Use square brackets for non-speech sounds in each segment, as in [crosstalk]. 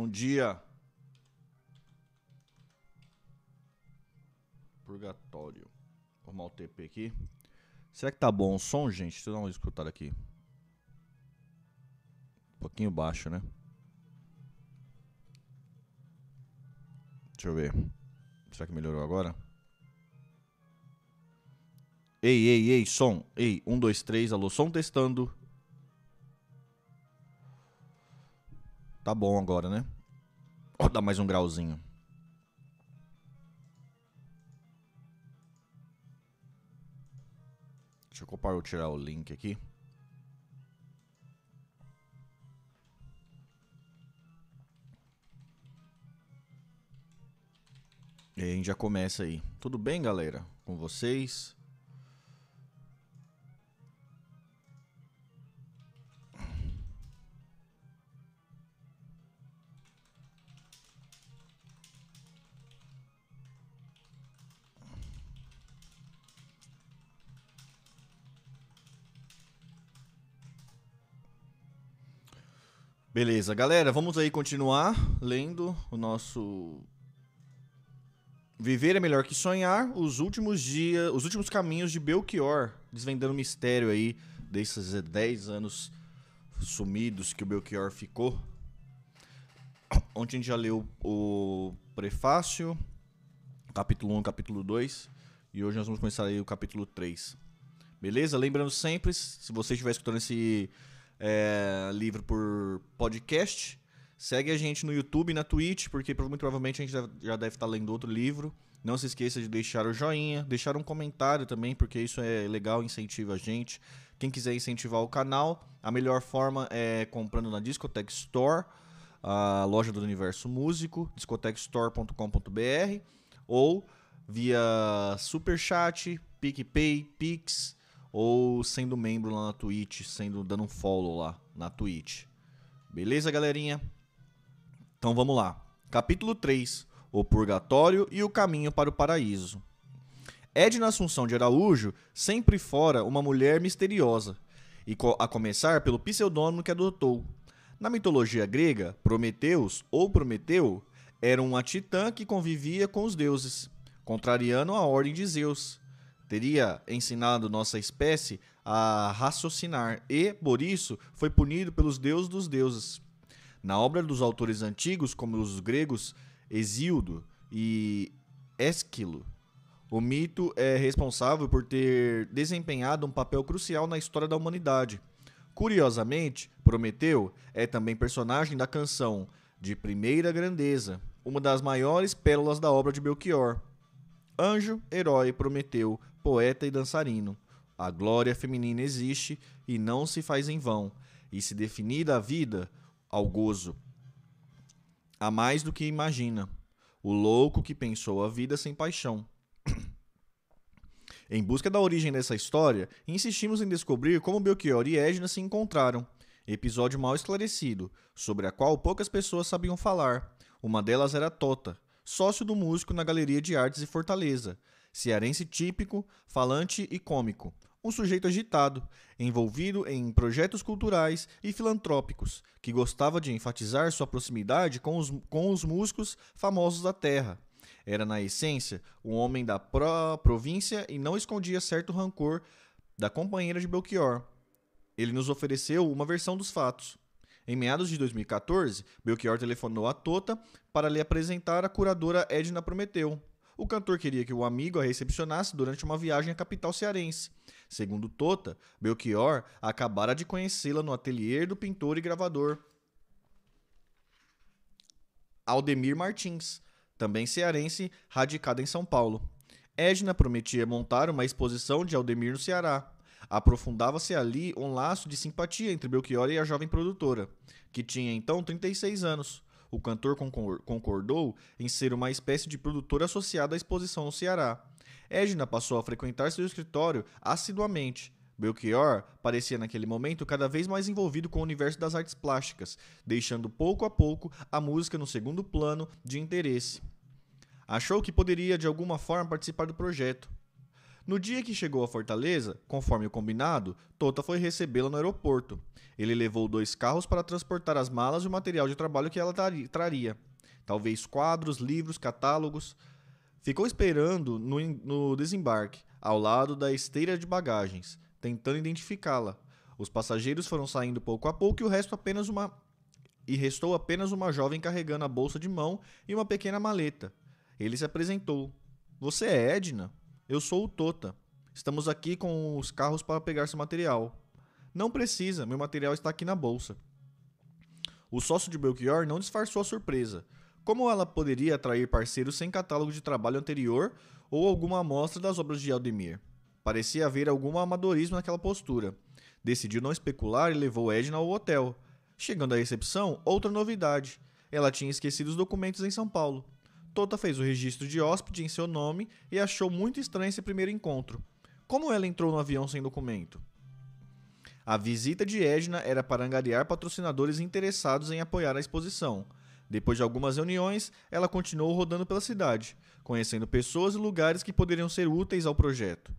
Um dia. Purgatório. Vou arrumar o TP aqui. Será que tá bom o som, gente? Deixa eu dar uma escutada aqui. Um pouquinho baixo, né? Deixa eu ver. Será que melhorou agora? Ei, ei, ei, som. Ei, um, dois, três, alô, som testando. Tá bom agora, né? Ó, dá mais um grauzinho. Deixa eu compartilhar o link aqui. E a gente já começa aí. Tudo bem, galera? Com vocês? Beleza, galera, vamos aí continuar lendo o nosso Viver é melhor que sonhar, os últimos dias, os últimos caminhos de Belchior, desvendando o mistério aí desses 10 anos sumidos que o Belchior ficou. Ontem a gente já leu o prefácio, capítulo 1, capítulo 2, e hoje nós vamos começar aí o capítulo 3. Beleza? Lembrando sempre, se você estiver escutando esse é, livro por podcast. Segue a gente no YouTube e na Twitch, porque muito provavelmente a gente já deve estar lendo outro livro. Não se esqueça de deixar o joinha, deixar um comentário também, porque isso é legal, incentiva a gente. Quem quiser incentivar o canal, a melhor forma é comprando na Discotech Store, a loja do Universo Músico, discotechstore.com.br, ou via Superchat, PicPay, Pix, ou sendo membro lá na Twitch, sendo dando um follow lá na Twitch. Beleza, galerinha? Então vamos lá. Capítulo 3: O purgatório e o caminho para o paraíso. Edna Assunção de Araújo, sempre fora uma mulher misteriosa, e a começar pelo pseudônimo que adotou. Na mitologia grega, Prometeus ou Prometeu era uma titã que convivia com os deuses, contrariando a ordem de Zeus teria ensinado nossa espécie a raciocinar e, por isso, foi punido pelos deuses dos deuses. Na obra dos autores antigos, como os gregos Hesíodo e Ésquilo, o mito é responsável por ter desempenhado um papel crucial na história da humanidade. Curiosamente, Prometeu é também personagem da canção de primeira grandeza, uma das maiores pérolas da obra de Belchior. Anjo, herói, Prometeu, poeta e dançarino. A glória feminina existe e não se faz em vão, e se definir a vida ao gozo. Há mais do que imagina. O louco que pensou a vida sem paixão. [clears throat] em busca da origem dessa história, insistimos em descobrir como Belchior e Edna se encontraram. Episódio mal esclarecido, sobre a qual poucas pessoas sabiam falar. Uma delas era Tota, sócio do músico na Galeria de Artes e Fortaleza, cearense típico, falante e cômico, um sujeito agitado, envolvido em projetos culturais e filantrópicos, que gostava de enfatizar sua proximidade com os, com os músicos famosos da terra. Era, na essência, um homem da pro província e não escondia certo rancor da companheira de Belchior. Ele nos ofereceu uma versão dos fatos. Em meados de 2014, Belchior telefonou a Tota para lhe apresentar a curadora Edna Prometeu, o cantor queria que o amigo a recepcionasse durante uma viagem à capital cearense. Segundo Tota, Belchior acabara de conhecê-la no ateliê do pintor e gravador Aldemir Martins, também cearense, radicado em São Paulo. Edna prometia montar uma exposição de Aldemir no Ceará. Aprofundava-se ali um laço de simpatia entre Belchior e a jovem produtora, que tinha então 36 anos. O cantor concordou em ser uma espécie de produtor associado à exposição no Ceará. Edna passou a frequentar seu escritório assiduamente. Belchior parecia naquele momento cada vez mais envolvido com o universo das artes plásticas, deixando pouco a pouco a música no segundo plano de interesse. Achou que poderia de alguma forma participar do projeto. No dia que chegou à Fortaleza, conforme o combinado, Tota foi recebê-la no aeroporto. Ele levou dois carros para transportar as malas e o material de trabalho que ela traria. Talvez quadros, livros, catálogos. Ficou esperando no, no desembarque, ao lado da esteira de bagagens, tentando identificá-la. Os passageiros foram saindo pouco a pouco e o resto apenas uma e restou apenas uma jovem carregando a bolsa de mão e uma pequena maleta. Ele se apresentou. Você é Edna? Eu sou o Tota. Estamos aqui com os carros para pegar seu material. Não precisa, meu material está aqui na bolsa. O sócio de Belchior não disfarçou a surpresa. Como ela poderia atrair parceiros sem catálogo de trabalho anterior ou alguma amostra das obras de Aldemir? Parecia haver algum amadorismo naquela postura. Decidiu não especular e levou Edna ao hotel. Chegando à recepção, outra novidade. Ela tinha esquecido os documentos em São Paulo. Tota fez o registro de hóspede em seu nome e achou muito estranho esse primeiro encontro. Como ela entrou no avião sem documento? A visita de Edna era para angariar patrocinadores interessados em apoiar a exposição. Depois de algumas reuniões, ela continuou rodando pela cidade, conhecendo pessoas e lugares que poderiam ser úteis ao projeto.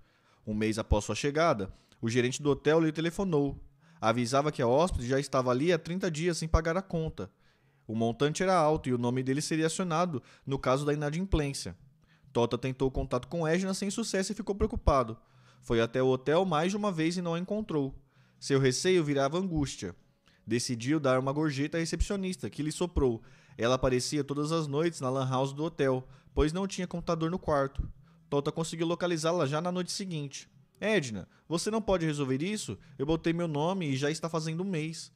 Um mês após sua chegada, o gerente do hotel lhe telefonou. Avisava que a hóspede já estava ali há 30 dias sem pagar a conta. O montante era alto e o nome dele seria acionado no caso da inadimplência. Tota tentou contato com Edna sem sucesso e ficou preocupado. Foi até o hotel mais de uma vez e não a encontrou. Seu receio virava angústia. Decidiu dar uma gorjeta à recepcionista, que lhe soprou. Ela aparecia todas as noites na lan house do hotel, pois não tinha computador no quarto. Tota conseguiu localizá-la já na noite seguinte. Edna, você não pode resolver isso? Eu botei meu nome e já está fazendo um mês.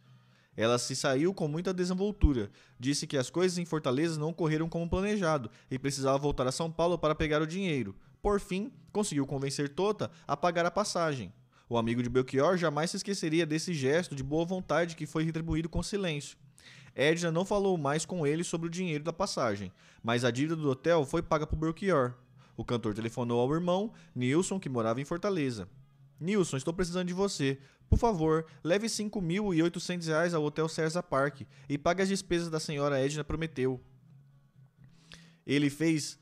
Ela se saiu com muita desenvoltura. Disse que as coisas em Fortaleza não correram como planejado e precisava voltar a São Paulo para pegar o dinheiro. Por fim, conseguiu convencer Tota a pagar a passagem. O amigo de Belchior jamais se esqueceria desse gesto de boa vontade que foi retribuído com silêncio. Edna não falou mais com ele sobre o dinheiro da passagem, mas a dívida do hotel foi paga por Belchior. O cantor telefonou ao irmão, Nilson, que morava em Fortaleza. Nilson, estou precisando de você. Por favor, leve 5.800 reais ao Hotel César Park e pague as despesas da senhora Edna prometeu. Ele fez.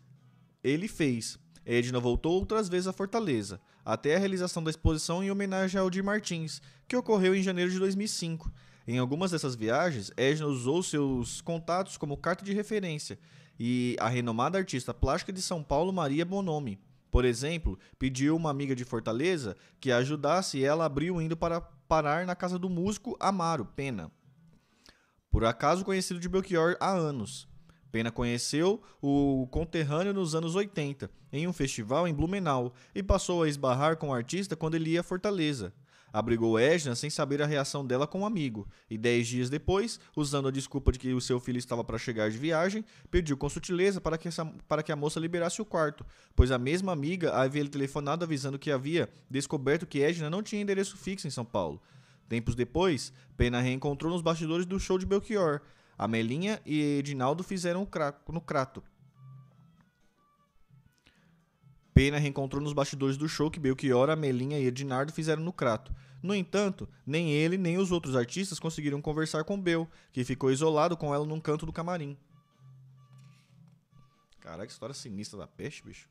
Ele fez. Edna voltou outras vezes à Fortaleza, até a realização da exposição em homenagem a Aldir Martins, que ocorreu em janeiro de 2005. Em algumas dessas viagens, Edna usou seus contatos como carta de referência e a renomada artista plástica de São Paulo, Maria Bonomi. Por exemplo, pediu uma amiga de Fortaleza que a ajudasse e ela abriu indo para parar na casa do músico Amaro Pena. Por acaso conhecido de Belchior há anos. Pena conheceu o conterrâneo nos anos 80, em um festival em Blumenau, e passou a esbarrar com o artista quando ele ia a Fortaleza. Abrigou Edna sem saber a reação dela com o um amigo, e dez dias depois, usando a desculpa de que o seu filho estava para chegar de viagem, pediu com sutileza para que, essa, para que a moça liberasse o quarto, pois a mesma amiga havia lhe telefonado avisando que havia descoberto que Edna não tinha endereço fixo em São Paulo. Tempos depois, Pena reencontrou nos bastidores do show de Belchior. Amelinha e Edinaldo fizeram no crato. Pena reencontrou nos bastidores do show que Belchior, Amelinha e Ednardo fizeram no Crato. No entanto, nem ele nem os outros artistas conseguiram conversar com Bel, que ficou isolado com ela num canto do camarim. Caraca, história sinistra da peste, bicho.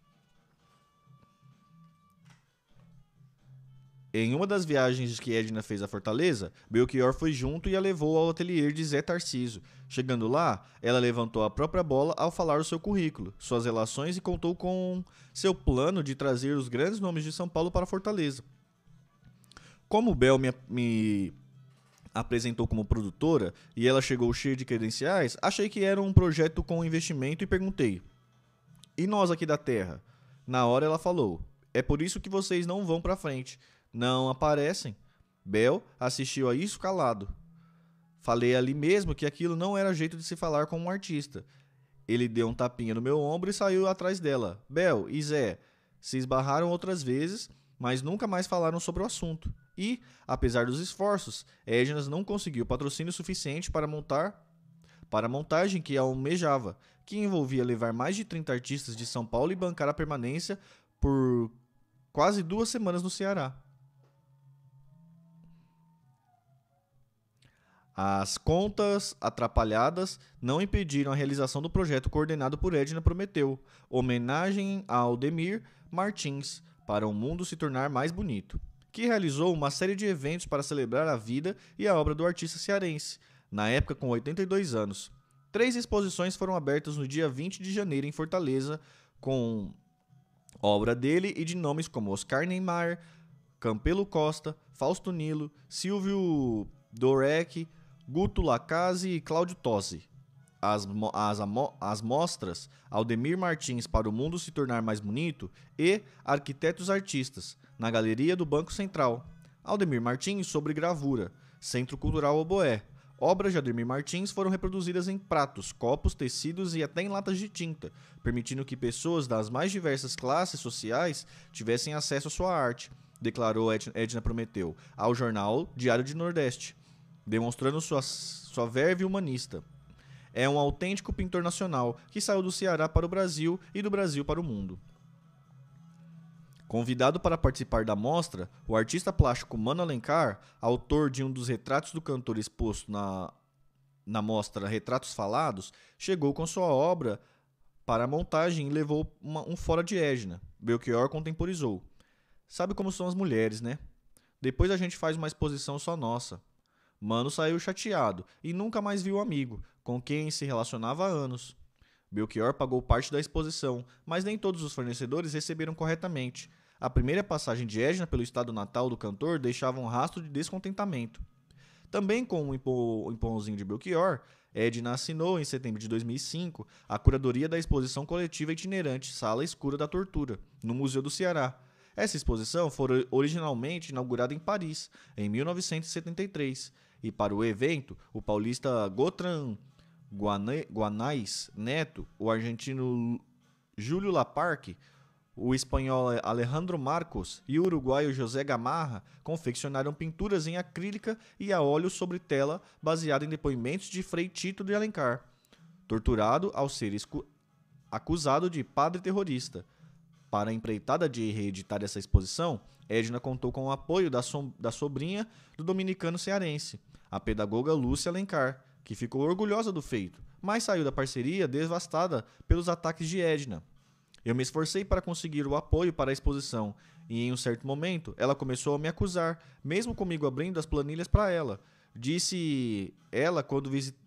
Em uma das viagens que Edna fez à Fortaleza, Belchior foi junto e a levou ao ateliê de Zé Tarciso. Chegando lá, ela levantou a própria bola ao falar o seu currículo, suas relações e contou com seu plano de trazer os grandes nomes de São Paulo para Fortaleza. Como Bel me, me apresentou como produtora e ela chegou cheia de credenciais, achei que era um projeto com investimento e perguntei: E nós aqui da Terra? Na hora ela falou: É por isso que vocês não vão para frente não aparecem. Bel assistiu a isso calado. Falei ali mesmo que aquilo não era jeito de se falar com um artista. Ele deu um tapinha no meu ombro e saiu atrás dela. Bel e Zé se esbarraram outras vezes, mas nunca mais falaram sobre o assunto. E, apesar dos esforços, Ednas não conseguiu patrocínio suficiente para montar para a montagem que almejava, que envolvia levar mais de 30 artistas de São Paulo e bancar a permanência por quase duas semanas no Ceará. As contas atrapalhadas não impediram a realização do projeto coordenado por Edna Prometeu, homenagem a Aldemir Martins, para o mundo se tornar mais bonito, que realizou uma série de eventos para celebrar a vida e a obra do artista cearense, na época com 82 anos. Três exposições foram abertas no dia 20 de janeiro em Fortaleza, com obra dele e de nomes como Oscar Neymar, Campelo Costa, Fausto Nilo, Silvio Dorec, Guto Lacase e Cláudio Tosi. As, as, as mostras Aldemir Martins para o mundo se tornar mais bonito e Arquitetos Artistas, na Galeria do Banco Central. Aldemir Martins sobre gravura, Centro Cultural Oboé. Obras de Aldemir Martins foram reproduzidas em pratos, copos, tecidos e até em latas de tinta, permitindo que pessoas das mais diversas classes sociais tivessem acesso à sua arte declarou Edna Prometeu ao jornal Diário de Nordeste, demonstrando sua, sua verve humanista. É um autêntico pintor nacional que saiu do Ceará para o Brasil e do Brasil para o mundo. Convidado para participar da mostra, o artista plástico Mano Alencar, autor de um dos retratos do cantor exposto na, na mostra Retratos Falados, chegou com sua obra para a montagem e levou uma, um fora de Edna. Belchior contemporizou. Sabe como são as mulheres, né? Depois a gente faz uma exposição só nossa. Mano saiu chateado e nunca mais viu o amigo, com quem se relacionava há anos. Belchior pagou parte da exposição, mas nem todos os fornecedores receberam corretamente. A primeira passagem de Edna pelo estado natal do cantor deixava um rastro de descontentamento. Também com o empurrãozinho de Belchior, Edna assinou, em setembro de 2005, a curadoria da exposição coletiva itinerante Sala Escura da Tortura, no Museu do Ceará, essa exposição foi originalmente inaugurada em Paris, em 1973, e para o evento, o paulista Gotran Guanais Neto, o argentino Júlio Laparque, o espanhol Alejandro Marcos e o uruguaio José Gamarra confeccionaram pinturas em acrílica e a óleo sobre tela baseada em depoimentos de Frei Tito de Alencar, torturado ao ser acusado de padre terrorista. Para a empreitada de reeditar essa exposição, Edna contou com o apoio da, so da sobrinha do dominicano cearense, a pedagoga Lúcia Alencar, que ficou orgulhosa do feito, mas saiu da parceria devastada pelos ataques de Edna. Eu me esforcei para conseguir o apoio para a exposição, e em um certo momento ela começou a me acusar, mesmo comigo abrindo as planilhas para ela. Disse ela quando visit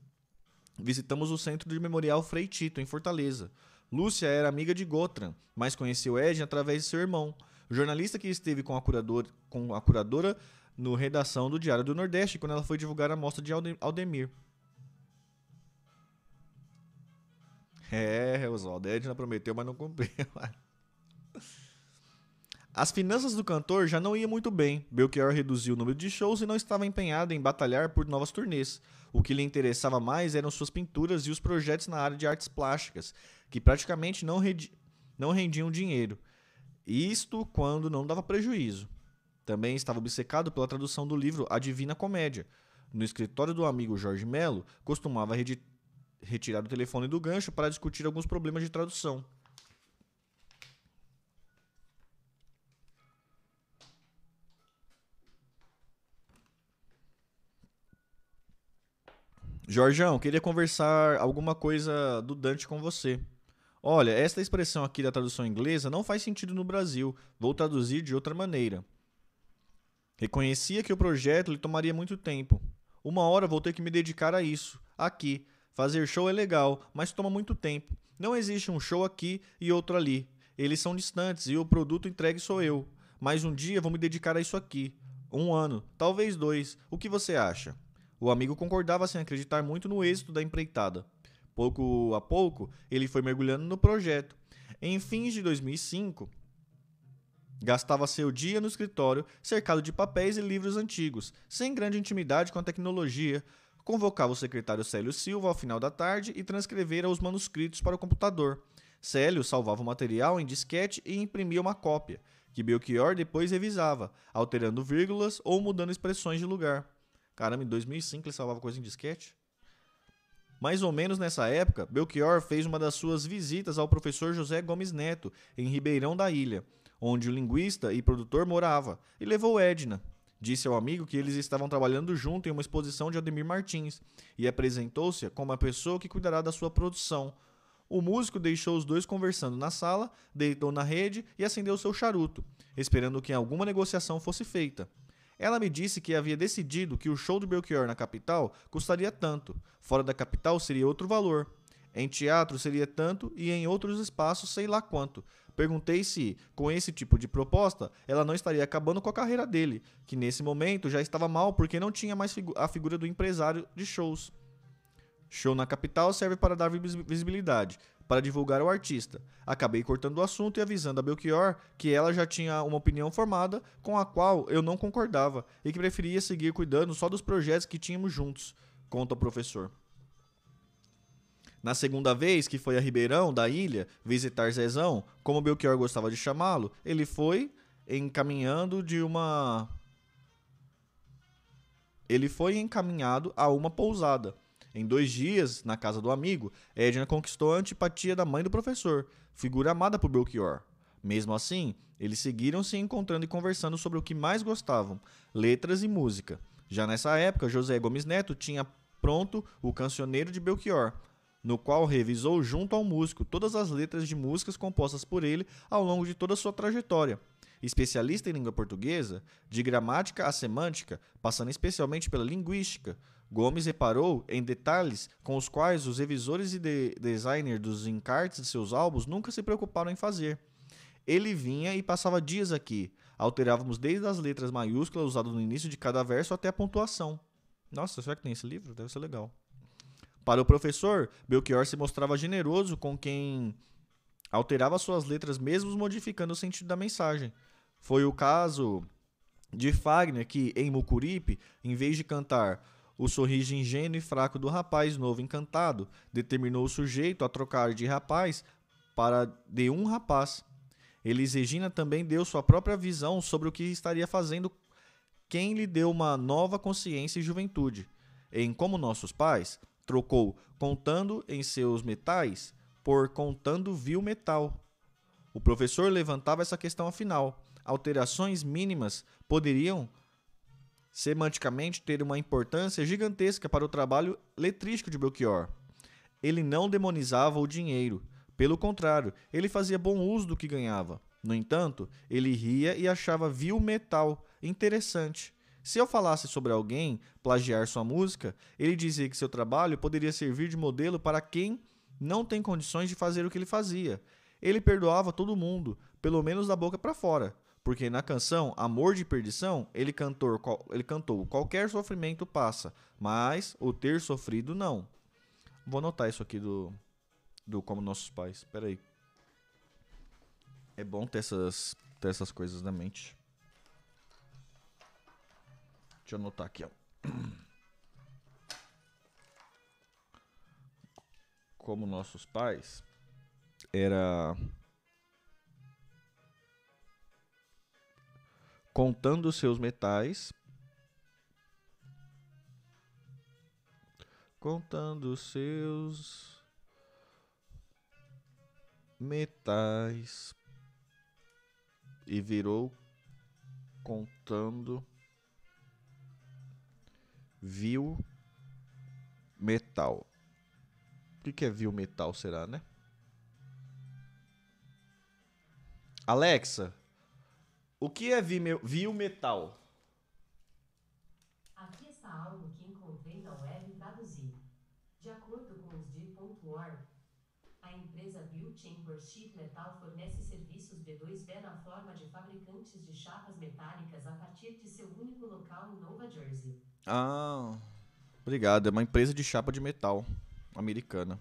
visitamos o Centro de Memorial Frei Tito, em Fortaleza. Lúcia era amiga de Gotran, mas conheceu Edna através de seu irmão, jornalista que esteve com a, curador, com a curadora no redação do Diário do Nordeste quando ela foi divulgar a mostra de Aldemir. É, Oswaldo, Edna prometeu, mas não cumpriu. [laughs] As finanças do cantor já não iam muito bem. Belchior reduziu o número de shows e não estava empenhado em batalhar por novas turnês. O que lhe interessava mais eram suas pinturas e os projetos na área de artes plásticas, que praticamente não, não rendiam dinheiro. Isto quando não dava prejuízo. Também estava obcecado pela tradução do livro A Divina Comédia. No escritório do amigo Jorge Melo, costumava retirar o telefone do gancho para discutir alguns problemas de tradução. Jorjão, queria conversar alguma coisa do Dante com você. Olha, esta expressão aqui da tradução inglesa não faz sentido no Brasil. Vou traduzir de outra maneira. Reconhecia que o projeto lhe tomaria muito tempo. Uma hora vou ter que me dedicar a isso. Aqui. Fazer show é legal, mas toma muito tempo. Não existe um show aqui e outro ali. Eles são distantes e o produto entregue sou eu. Mas um dia vou me dedicar a isso aqui. Um ano, talvez dois. O que você acha? O amigo concordava sem acreditar muito no êxito da empreitada. Pouco a pouco, ele foi mergulhando no projeto. Em fins de 2005, gastava seu dia no escritório, cercado de papéis e livros antigos, sem grande intimidade com a tecnologia. Convocava o secretário Célio Silva ao final da tarde e transcrevera os manuscritos para o computador. Célio salvava o material em disquete e imprimia uma cópia, que Belchior depois revisava, alterando vírgulas ou mudando expressões de lugar. Caramba, em 2005 ele salvava coisa em disquete? Mais ou menos nessa época, Belchior fez uma das suas visitas ao professor José Gomes Neto, em Ribeirão da Ilha, onde o linguista e produtor morava, e levou Edna. Disse ao amigo que eles estavam trabalhando junto em uma exposição de Ademir Martins e apresentou-se como a pessoa que cuidará da sua produção. O músico deixou os dois conversando na sala, deitou na rede e acendeu seu charuto, esperando que alguma negociação fosse feita. Ela me disse que havia decidido que o show do Belchior na capital custaria tanto, fora da capital seria outro valor. Em teatro seria tanto e em outros espaços sei lá quanto. Perguntei se, com esse tipo de proposta, ela não estaria acabando com a carreira dele, que nesse momento já estava mal porque não tinha mais figu a figura do empresário de shows. Show na capital serve para dar visibilidade, para divulgar o artista. Acabei cortando o assunto e avisando a Belchior que ela já tinha uma opinião formada com a qual eu não concordava e que preferia seguir cuidando só dos projetos que tínhamos juntos, conta o professor. Na segunda vez, que foi a Ribeirão, da ilha, visitar Zezão, como Belchior gostava de chamá-lo, ele foi encaminhando de uma. Ele foi encaminhado a uma pousada. Em dois dias, na casa do amigo, Edna conquistou a antipatia da mãe do professor, figura amada por Belchior. Mesmo assim, eles seguiram se encontrando e conversando sobre o que mais gostavam: letras e música. Já nessa época, José Gomes Neto tinha pronto o Cancioneiro de Belchior, no qual revisou junto ao músico todas as letras de músicas compostas por ele ao longo de toda a sua trajetória. Especialista em língua portuguesa, de gramática a semântica, passando especialmente pela linguística, Gomes reparou em detalhes com os quais os revisores e de designers dos encartes de seus álbuns nunca se preocuparam em fazer. Ele vinha e passava dias aqui. Alterávamos desde as letras maiúsculas usadas no início de cada verso até a pontuação. Nossa, será que tem esse livro? Deve ser legal. Para o professor, Belchior se mostrava generoso com quem alterava suas letras, mesmo modificando o sentido da mensagem. Foi o caso de Fagner, que, em Mucuripe, em vez de cantar o sorriso ingênuo e fraco do rapaz novo encantado, determinou o sujeito a trocar de rapaz para de um rapaz. Elis Regina também deu sua própria visão sobre o que estaria fazendo quem lhe deu uma nova consciência e juventude. Em Como Nossos Pais, Trocou contando em seus metais por contando vil metal. O professor levantava essa questão afinal. Alterações mínimas poderiam semanticamente ter uma importância gigantesca para o trabalho letrístico de Belchior. Ele não demonizava o dinheiro. Pelo contrário, ele fazia bom uso do que ganhava. No entanto, ele ria e achava vil metal interessante. Se eu falasse sobre alguém plagiar sua música, ele dizia que seu trabalho poderia servir de modelo para quem não tem condições de fazer o que ele fazia. Ele perdoava todo mundo, pelo menos da boca para fora, porque na canção Amor de Perdição ele, ele cantou qualquer sofrimento passa, mas o ter sofrido não. Vou anotar isso aqui do, do Como Nossos Pais. Espera aí. É bom ter essas, ter essas coisas na mente. Deixa eu anotar aqui, ó. Como nossos pais era contando seus metais, contando seus metais e virou contando Viu metal. O que, é viu metal, será, né? Alexa, o que é viu metal? Aqui está algo que encontrei na web traduzir. De acordo com os de.org, a empresa Chambers Sheet Metal fornece serviços B2B na forma de fabricantes de chapas metálicas a partir de seu único local em Nova Jersey. Ah, obrigado. É uma empresa de chapa de metal americana.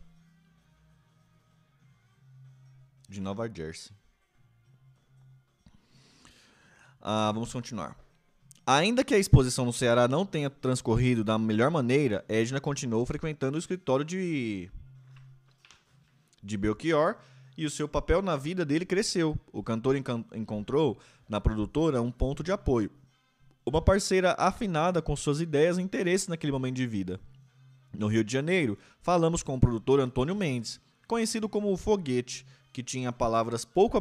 De Nova Jersey. Ah, vamos continuar. Ainda que a exposição no Ceará não tenha transcorrido da melhor maneira, Edna continuou frequentando o escritório de, de Belchior e o seu papel na vida dele cresceu. O cantor encontrou na produtora um ponto de apoio uma parceira afinada com suas ideias e interesses naquele momento de vida. No Rio de Janeiro, falamos com o produtor Antônio Mendes, conhecido como o Foguete, que tinha palavras pouco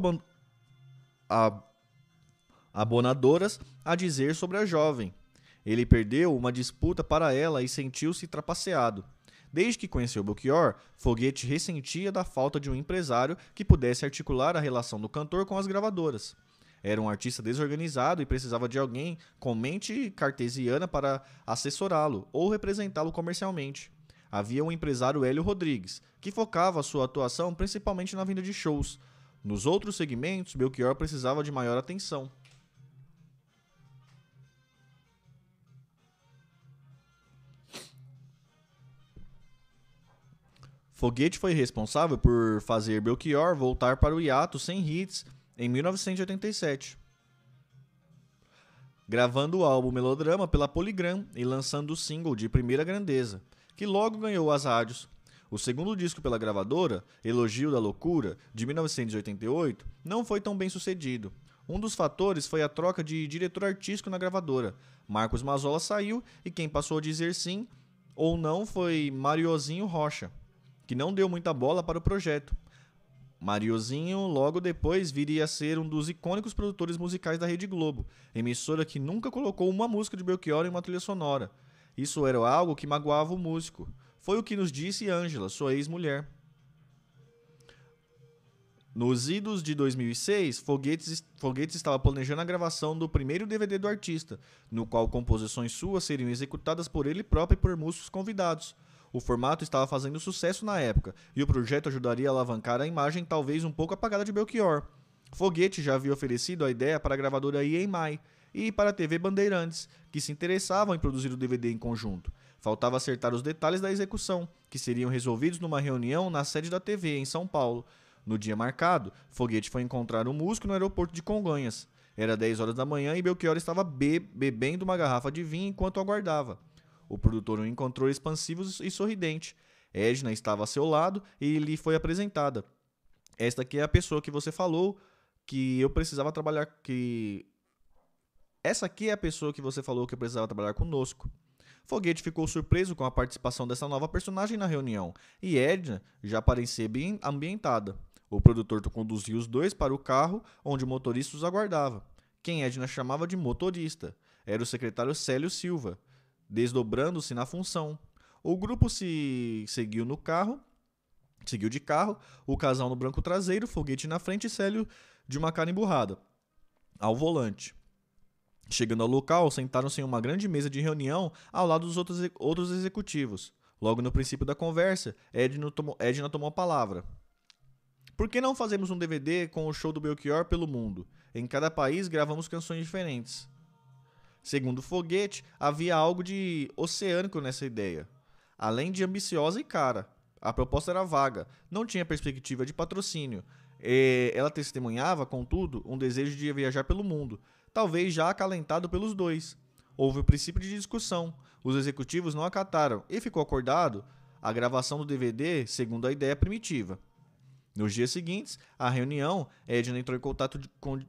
abonadoras a dizer sobre a jovem. Ele perdeu uma disputa para ela e sentiu-se trapaceado. Desde que conheceu Belchior, Foguete ressentia da falta de um empresário que pudesse articular a relação do cantor com as gravadoras. Era um artista desorganizado e precisava de alguém com mente cartesiana para assessorá-lo ou representá-lo comercialmente. Havia um empresário Hélio Rodrigues, que focava sua atuação principalmente na venda de shows. Nos outros segmentos, Belchior precisava de maior atenção. Foguete foi responsável por fazer Belchior voltar para o hiato sem hits em 1987, gravando o álbum Melodrama pela Polygram e lançando o single de Primeira Grandeza, que logo ganhou as rádios. O segundo disco pela gravadora, Elogio da Loucura, de 1988, não foi tão bem sucedido. Um dos fatores foi a troca de diretor artístico na gravadora. Marcos Mazola saiu e quem passou a dizer sim ou não foi Mariozinho Rocha que não deu muita bola para o projeto. Mariozinho logo depois viria a ser um dos icônicos produtores musicais da Rede Globo, emissora que nunca colocou uma música de Belchior em uma trilha sonora. Isso era algo que magoava o músico. Foi o que nos disse Ângela, sua ex-mulher. Nos idos de 2006, Foguetes, Foguetes estava planejando a gravação do primeiro DVD do artista, no qual composições suas seriam executadas por ele próprio e por músicos convidados. O formato estava fazendo sucesso na época, e o projeto ajudaria a alavancar a imagem talvez um pouco apagada de Belchior. Foguete já havia oferecido a ideia para a gravadora EMI e para a TV Bandeirantes, que se interessavam em produzir o DVD em conjunto. Faltava acertar os detalhes da execução, que seriam resolvidos numa reunião na sede da TV, em São Paulo. No dia marcado, Foguete foi encontrar um músico no aeroporto de Congonhas. Era 10 horas da manhã e Belchior estava be bebendo uma garrafa de vinho enquanto aguardava. O produtor o encontrou expansivo e sorridente. Edna estava a seu lado e lhe foi apresentada. Esta aqui é a pessoa que você falou que eu precisava trabalhar que essa aqui é a pessoa que você falou que precisava trabalhar conosco. Foguete ficou surpreso com a participação dessa nova personagem na reunião, e Edna já parecia bem ambientada. O produtor conduziu os dois para o carro onde o motorista os aguardava. Quem Edna chamava de motorista era o secretário Célio Silva desdobrando-se na função. O grupo se seguiu no carro, seguiu de carro, o casal no branco traseiro, foguete na frente e Célio de uma cara emburrada, ao volante. Chegando ao local, sentaram-se em uma grande mesa de reunião ao lado dos outros, outros executivos. Logo no princípio da conversa, Edna tomou, Edna tomou a palavra. Por que não fazemos um DVD com o show do Belchior pelo mundo? Em cada país gravamos canções diferentes. Segundo Foguete, havia algo de oceânico nessa ideia. Além de ambiciosa e cara. A proposta era vaga, não tinha perspectiva de patrocínio. Ela testemunhava, contudo, um desejo de viajar pelo mundo, talvez já acalentado pelos dois. Houve o princípio de discussão. Os executivos não acataram e ficou acordado a gravação do DVD segundo a ideia primitiva. Nos dias seguintes, à reunião, Edna entrou em contato, de, com,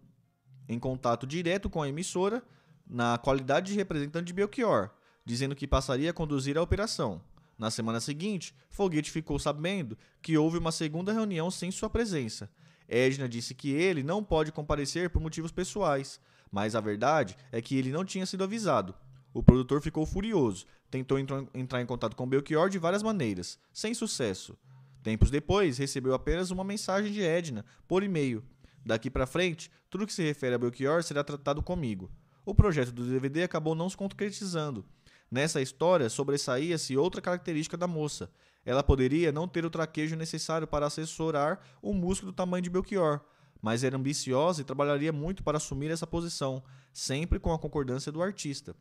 em contato direto com a emissora na qualidade de representante de Belchior, dizendo que passaria a conduzir a operação. Na semana seguinte, Foguete ficou sabendo que houve uma segunda reunião sem sua presença. Edna disse que ele não pode comparecer por motivos pessoais, mas a verdade é que ele não tinha sido avisado. O produtor ficou furioso, tentou entrar em contato com Belchior de várias maneiras, sem sucesso. Tempos depois, recebeu apenas uma mensagem de Edna por e-mail. Daqui para frente, tudo que se refere a Belchior será tratado comigo. O projeto do DVD acabou não se concretizando. Nessa história, sobressaía-se outra característica da moça. Ela poderia não ter o traquejo necessário para assessorar um músico do tamanho de Belchior, mas era ambiciosa e trabalharia muito para assumir essa posição, sempre com a concordância do artista.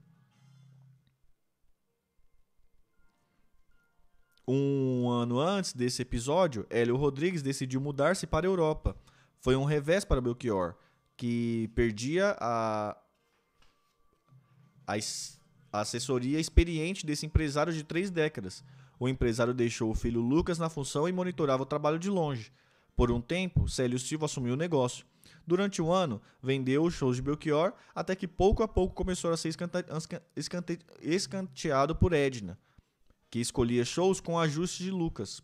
Um ano antes desse episódio, Hélio Rodrigues decidiu mudar-se para a Europa. Foi um revés para Belchior, que perdia a a, assessoria experiente desse empresário de três décadas. O empresário deixou o filho Lucas na função e monitorava o trabalho de longe. Por um tempo, Célio Silva assumiu o negócio. Durante um ano, vendeu os shows de Belchior, até que pouco a pouco começou a ser escanteado por Edna, que escolhia shows com ajuste de Lucas,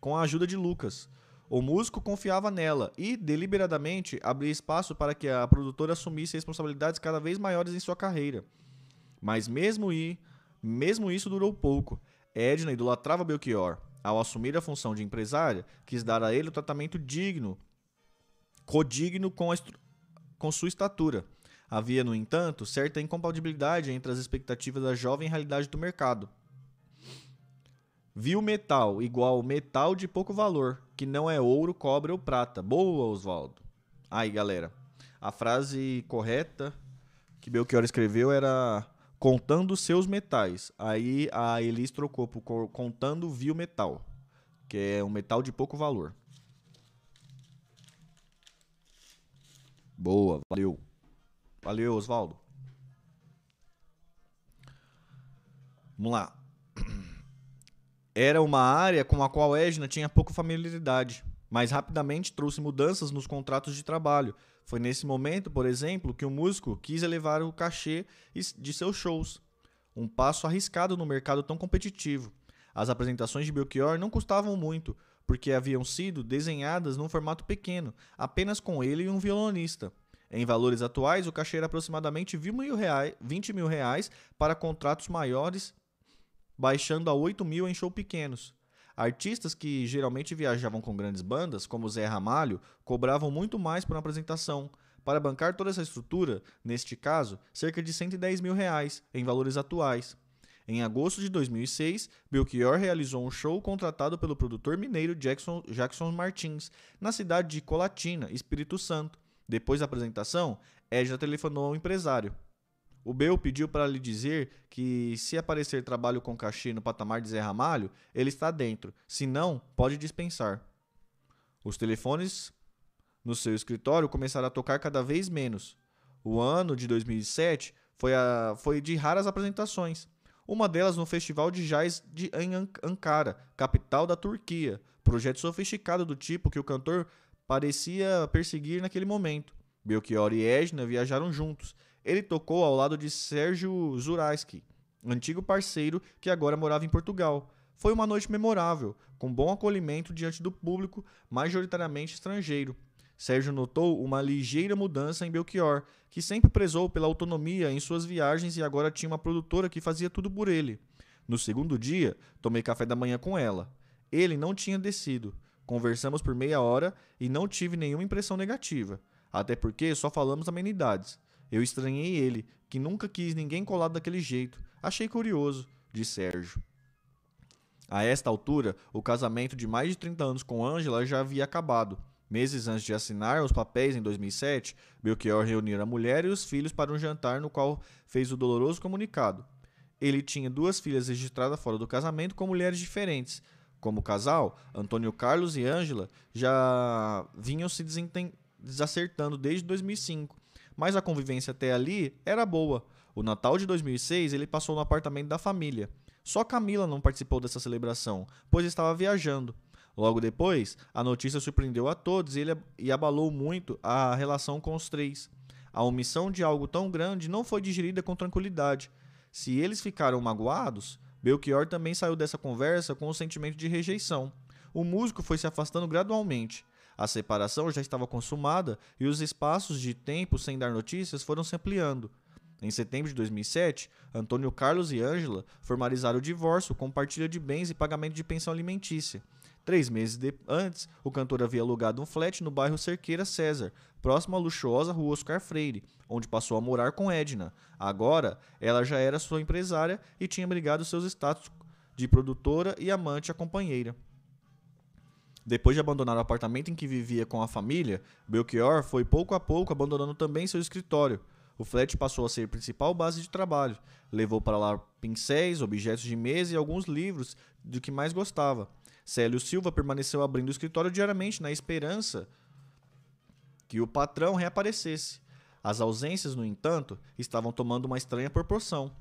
com a ajuda de Lucas. O músico confiava nela e, deliberadamente, abria espaço para que a produtora assumisse responsabilidades cada vez maiores em sua carreira. Mas mesmo, e, mesmo isso durou pouco. Edna idolatrava Belchior. Ao assumir a função de empresária, quis dar a ele o tratamento digno, codigno com, com sua estatura. Havia, no entanto, certa incompatibilidade entre as expectativas da jovem realidade do mercado. Viu metal igual metal de pouco valor, que não é ouro, cobre ou prata. Boa, Oswaldo. Aí, galera. A frase correta que Belchior escreveu era contando seus metais. Aí a Elis trocou por contando viu metal, que é um metal de pouco valor. Boa, valeu. Valeu, Oswaldo. Vamos lá. Era uma área com a qual Edna tinha pouca familiaridade, mas rapidamente trouxe mudanças nos contratos de trabalho. Foi nesse momento, por exemplo, que o músico quis elevar o cachê de seus shows. Um passo arriscado no mercado tão competitivo. As apresentações de Belchior não custavam muito, porque haviam sido desenhadas num formato pequeno, apenas com ele e um violonista. Em valores atuais, o cachê era aproximadamente 20 mil reais para contratos maiores baixando a 8 mil em show pequenos. Artistas que geralmente viajavam com grandes bandas, como Zé Ramalho, cobravam muito mais por uma apresentação. Para bancar toda essa estrutura, neste caso, cerca de 110 mil reais, em valores atuais. Em agosto de 2006, Belchior realizou um show contratado pelo produtor mineiro Jackson, Jackson Martins, na cidade de Colatina, Espírito Santo. Depois da apresentação, Edna telefonou ao empresário. O Bel pediu para lhe dizer que se aparecer trabalho com cachê no patamar de Zé Ramalho, ele está dentro. Se não, pode dispensar. Os telefones no seu escritório começaram a tocar cada vez menos. O ano de 2007 foi, a, foi de raras apresentações. Uma delas no Festival de Jazz de Ankara, capital da Turquia, projeto sofisticado do tipo que o cantor parecia perseguir naquele momento. Belchior e Edna viajaram juntos ele tocou ao lado de Sérgio Zuraski, antigo parceiro que agora morava em Portugal. Foi uma noite memorável, com bom acolhimento diante do público, majoritariamente estrangeiro. Sérgio notou uma ligeira mudança em Belchior, que sempre prezou pela autonomia em suas viagens e agora tinha uma produtora que fazia tudo por ele. No segundo dia, tomei café da manhã com ela. Ele não tinha descido. Conversamos por meia hora e não tive nenhuma impressão negativa, até porque só falamos amenidades. Eu estranhei ele, que nunca quis ninguém colado daquele jeito. Achei curioso, disse Sérgio. A esta altura, o casamento de mais de 30 anos com Angela já havia acabado. Meses antes de assinar os papéis em 2007, Belchior reuniu a mulher e os filhos para um jantar no qual fez o doloroso comunicado. Ele tinha duas filhas registradas fora do casamento com mulheres diferentes. Como casal, Antônio Carlos e Ângela já vinham se desacertando desde 2005 mas a convivência até ali era boa. O Natal de 2006 ele passou no apartamento da família. Só Camila não participou dessa celebração, pois estava viajando. Logo depois, a notícia surpreendeu a todos e, ele, e abalou muito a relação com os três. A omissão de algo tão grande não foi digerida com tranquilidade. Se eles ficaram magoados, Belchior também saiu dessa conversa com o um sentimento de rejeição. O músico foi se afastando gradualmente. A separação já estava consumada e os espaços de tempo sem dar notícias foram se ampliando. Em setembro de 2007, Antônio Carlos e Ângela formalizaram o divórcio com partilha de bens e pagamento de pensão alimentícia. Três meses de... antes, o cantor havia alugado um flat no bairro Cerqueira César, próximo à luxuosa rua Oscar Freire, onde passou a morar com Edna. Agora, ela já era sua empresária e tinha brigado seus status de produtora e amante a companheira. Depois de abandonar o apartamento em que vivia com a família, Belchior foi pouco a pouco abandonando também seu escritório. O flat passou a ser a principal base de trabalho. Levou para lá pincéis, objetos de mesa e alguns livros do que mais gostava. Célio Silva permaneceu abrindo o escritório diariamente na esperança que o patrão reaparecesse. As ausências, no entanto, estavam tomando uma estranha proporção.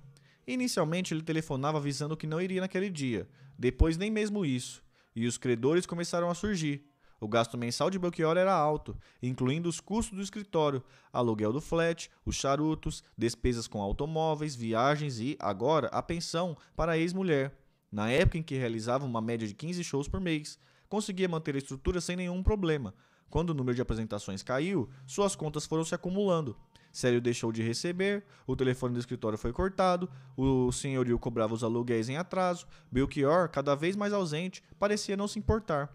Inicialmente ele telefonava avisando que não iria naquele dia, depois nem mesmo isso e os credores começaram a surgir. O gasto mensal de Belchior era alto, incluindo os custos do escritório, aluguel do flat, os charutos, despesas com automóveis, viagens e, agora, a pensão para a ex-mulher. Na época em que realizava uma média de 15 shows por mês, conseguia manter a estrutura sem nenhum problema. Quando o número de apresentações caiu, suas contas foram se acumulando. Célio deixou de receber, o telefone do escritório foi cortado, o senhorio cobrava os aluguéis em atraso, Belchior, cada vez mais ausente, parecia não se importar.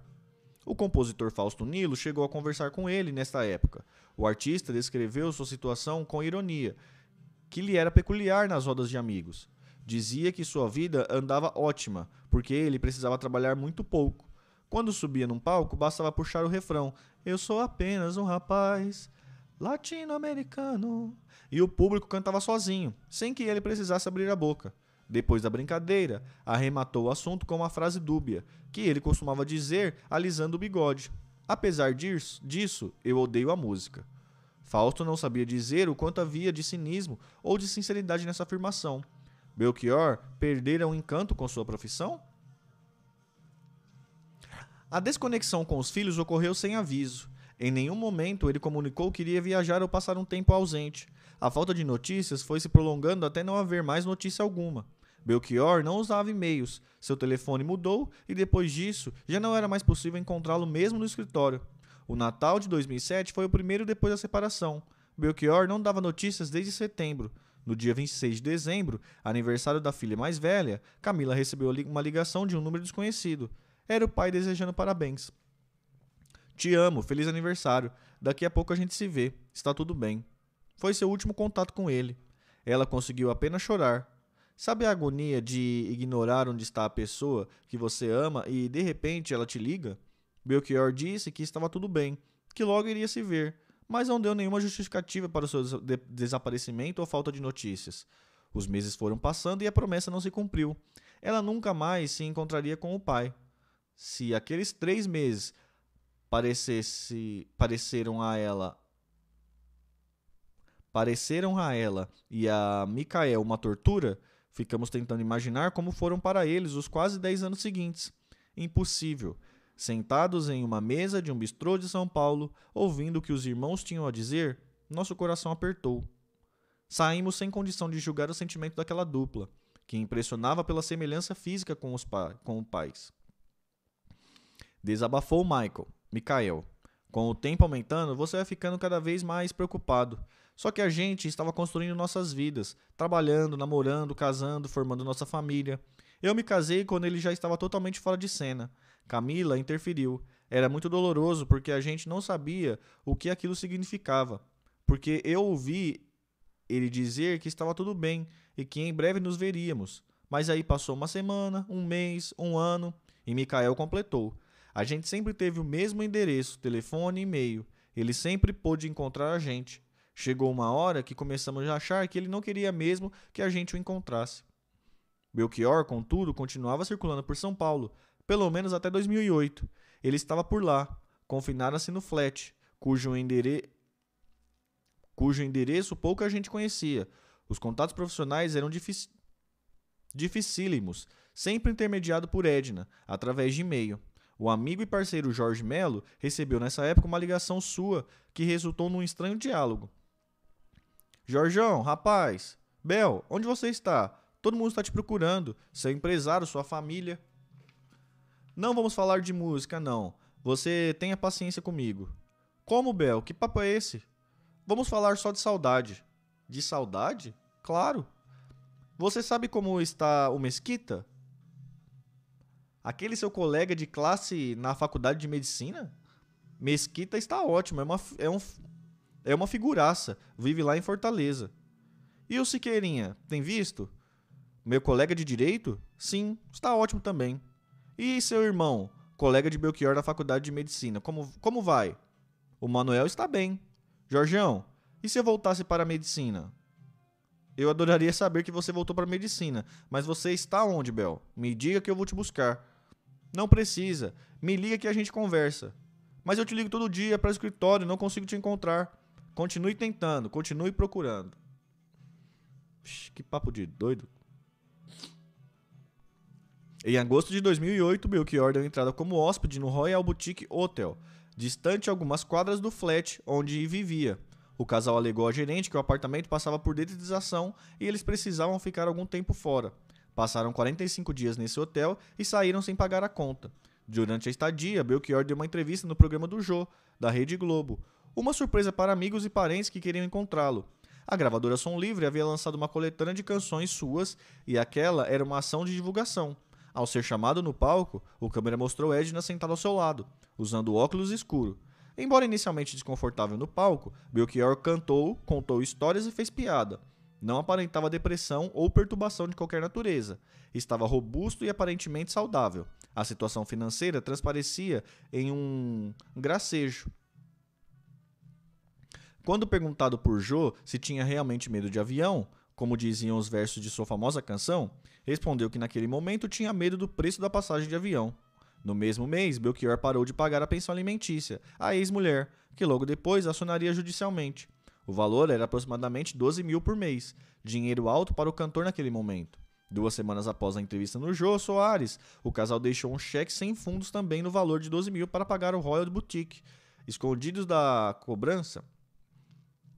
O compositor Fausto Nilo chegou a conversar com ele nesta época. O artista descreveu sua situação com ironia, que lhe era peculiar nas rodas de amigos. Dizia que sua vida andava ótima, porque ele precisava trabalhar muito pouco. Quando subia num palco, bastava puxar o refrão: Eu sou apenas um rapaz latino-americano. E o público cantava sozinho, sem que ele precisasse abrir a boca. Depois da brincadeira, arrematou o assunto com uma frase dúbia, que ele costumava dizer alisando o bigode. Apesar disso, eu odeio a música. Fausto não sabia dizer o quanto havia de cinismo ou de sinceridade nessa afirmação. Belchior perdera um encanto com sua profissão? A desconexão com os filhos ocorreu sem aviso. Em nenhum momento ele comunicou que iria viajar ou passar um tempo ausente. A falta de notícias foi se prolongando até não haver mais notícia alguma. Belchior não usava e-mails, seu telefone mudou e depois disso já não era mais possível encontrá-lo mesmo no escritório. O Natal de 2007 foi o primeiro depois da separação. Belchior não dava notícias desde setembro. No dia 26 de dezembro, aniversário da filha mais velha, Camila recebeu uma ligação de um número desconhecido. Era o pai desejando parabéns. Te amo, feliz aniversário. Daqui a pouco a gente se vê. Está tudo bem. Foi seu último contato com ele. Ela conseguiu apenas chorar. Sabe a agonia de ignorar onde está a pessoa que você ama e de repente ela te liga? Belchior disse que estava tudo bem, que logo iria se ver, mas não deu nenhuma justificativa para o seu desaparecimento ou falta de notícias. Os meses foram passando e a promessa não se cumpriu. Ela nunca mais se encontraria com o pai. Se aqueles três meses parecesse, pareceram a ela pareceram a ela e a Micael uma tortura, ficamos tentando imaginar como foram para eles os quase dez anos seguintes. Impossível. Sentados em uma mesa de um bistrô de São Paulo, ouvindo o que os irmãos tinham a dizer, nosso coração apertou. Saímos sem condição de julgar o sentimento daquela dupla, que impressionava pela semelhança física com os com o pais. Desabafou Michael, Michael. Com o tempo aumentando, você vai ficando cada vez mais preocupado. Só que a gente estava construindo nossas vidas, trabalhando, namorando, casando, formando nossa família. Eu me casei quando ele já estava totalmente fora de cena. Camila interferiu. Era muito doloroso porque a gente não sabia o que aquilo significava. Porque eu ouvi ele dizer que estava tudo bem e que em breve nos veríamos. Mas aí passou uma semana, um mês, um ano e Mikael completou. A gente sempre teve o mesmo endereço, telefone e e-mail. Ele sempre pôde encontrar a gente. Chegou uma hora que começamos a achar que ele não queria mesmo que a gente o encontrasse. Belchior, contudo, continuava circulando por São Paulo, pelo menos até 2008. Ele estava por lá, confinado-se no flat, cujo, endere... cujo endereço pouca gente conhecia. Os contatos profissionais eram dific... dificílimos, sempre intermediado por Edna, através de e-mail. O amigo e parceiro Jorge Melo recebeu nessa época uma ligação sua que resultou num estranho diálogo. Jorjão, rapaz, Bel, onde você está? Todo mundo está te procurando. Seu empresário, sua família. Não vamos falar de música, não. Você tenha paciência comigo. Como, Bel? Que papo é esse? Vamos falar só de saudade. De saudade? Claro. Você sabe como está o Mesquita? Aquele seu colega de classe na faculdade de medicina? Mesquita está ótimo, é uma, é um, é uma figuraça, vive lá em Fortaleza. E o Siqueirinha, tem visto? Meu colega de direito? Sim, está ótimo também. E seu irmão, colega de Belchior da faculdade de medicina, como, como vai? O Manuel está bem. Jorgeão, e se eu voltasse para a medicina? Eu adoraria saber que você voltou para a medicina, mas você está onde, Bel? Me diga que eu vou te buscar. Não precisa. Me liga que a gente conversa. Mas eu te ligo todo dia para o escritório não consigo te encontrar. Continue tentando, continue procurando. que papo de doido. Em agosto de 2008, Belchior deu entrada como hóspede no Royal Boutique Hotel, distante algumas quadras do flat onde vivia. O casal alegou à gerente que o apartamento passava por dedetização e eles precisavam ficar algum tempo fora. Passaram 45 dias nesse hotel e saíram sem pagar a conta. Durante a estadia, Belchior deu uma entrevista no programa do Jô, da Rede Globo. Uma surpresa para amigos e parentes que queriam encontrá-lo. A gravadora Som Livre havia lançado uma coletânea de canções suas e aquela era uma ação de divulgação. Ao ser chamado no palco, o câmera mostrou Edna sentada ao seu lado, usando óculos escuro. Embora inicialmente desconfortável no palco, Belchior cantou, contou histórias e fez piada. Não aparentava depressão ou perturbação de qualquer natureza. Estava robusto e aparentemente saudável. A situação financeira transparecia em um gracejo. Quando perguntado por Joe se tinha realmente medo de avião, como diziam os versos de sua famosa canção, respondeu que naquele momento tinha medo do preço da passagem de avião. No mesmo mês, Belchior parou de pagar a pensão alimentícia à ex-mulher, que logo depois acionaria judicialmente. O valor era aproximadamente 12 mil por mês, dinheiro alto para o cantor naquele momento. Duas semanas após a entrevista no Jô Soares, o casal deixou um cheque sem fundos também no valor de 12 mil para pagar o Royal Boutique. Escondidos da cobrança,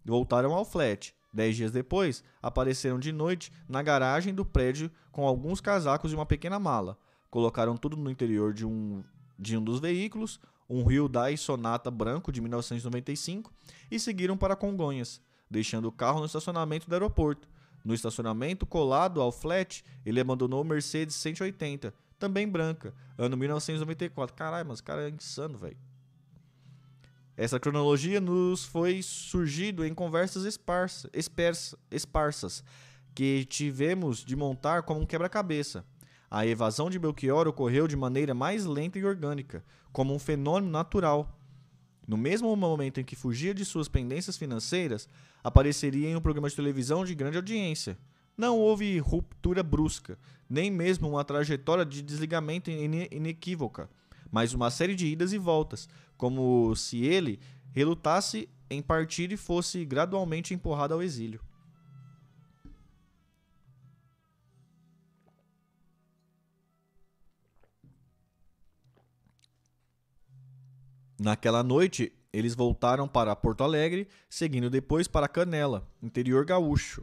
voltaram ao flat. Dez dias depois, apareceram de noite na garagem do prédio com alguns casacos e uma pequena mala. Colocaram tudo no interior de um, de um dos veículos, um Hyundai Sonata branco de 1995, e seguiram para Congonhas, deixando o carro no estacionamento do aeroporto. No estacionamento colado ao flat, ele abandonou o Mercedes 180, também branca, ano 1994. Caralho, mas o cara é insano, velho. Essa cronologia nos foi surgido em conversas esparsa, esparsa, esparsas que tivemos de montar como um quebra-cabeça. A evasão de Belchior ocorreu de maneira mais lenta e orgânica, como um fenômeno natural. No mesmo momento em que fugia de suas pendências financeiras, apareceria em um programa de televisão de grande audiência. Não houve ruptura brusca, nem mesmo uma trajetória de desligamento inequívoca mas uma série de idas e voltas, como se ele relutasse em partir e fosse gradualmente empurrado ao exílio. Naquela noite, eles voltaram para Porto Alegre, seguindo depois para Canela, interior gaúcho,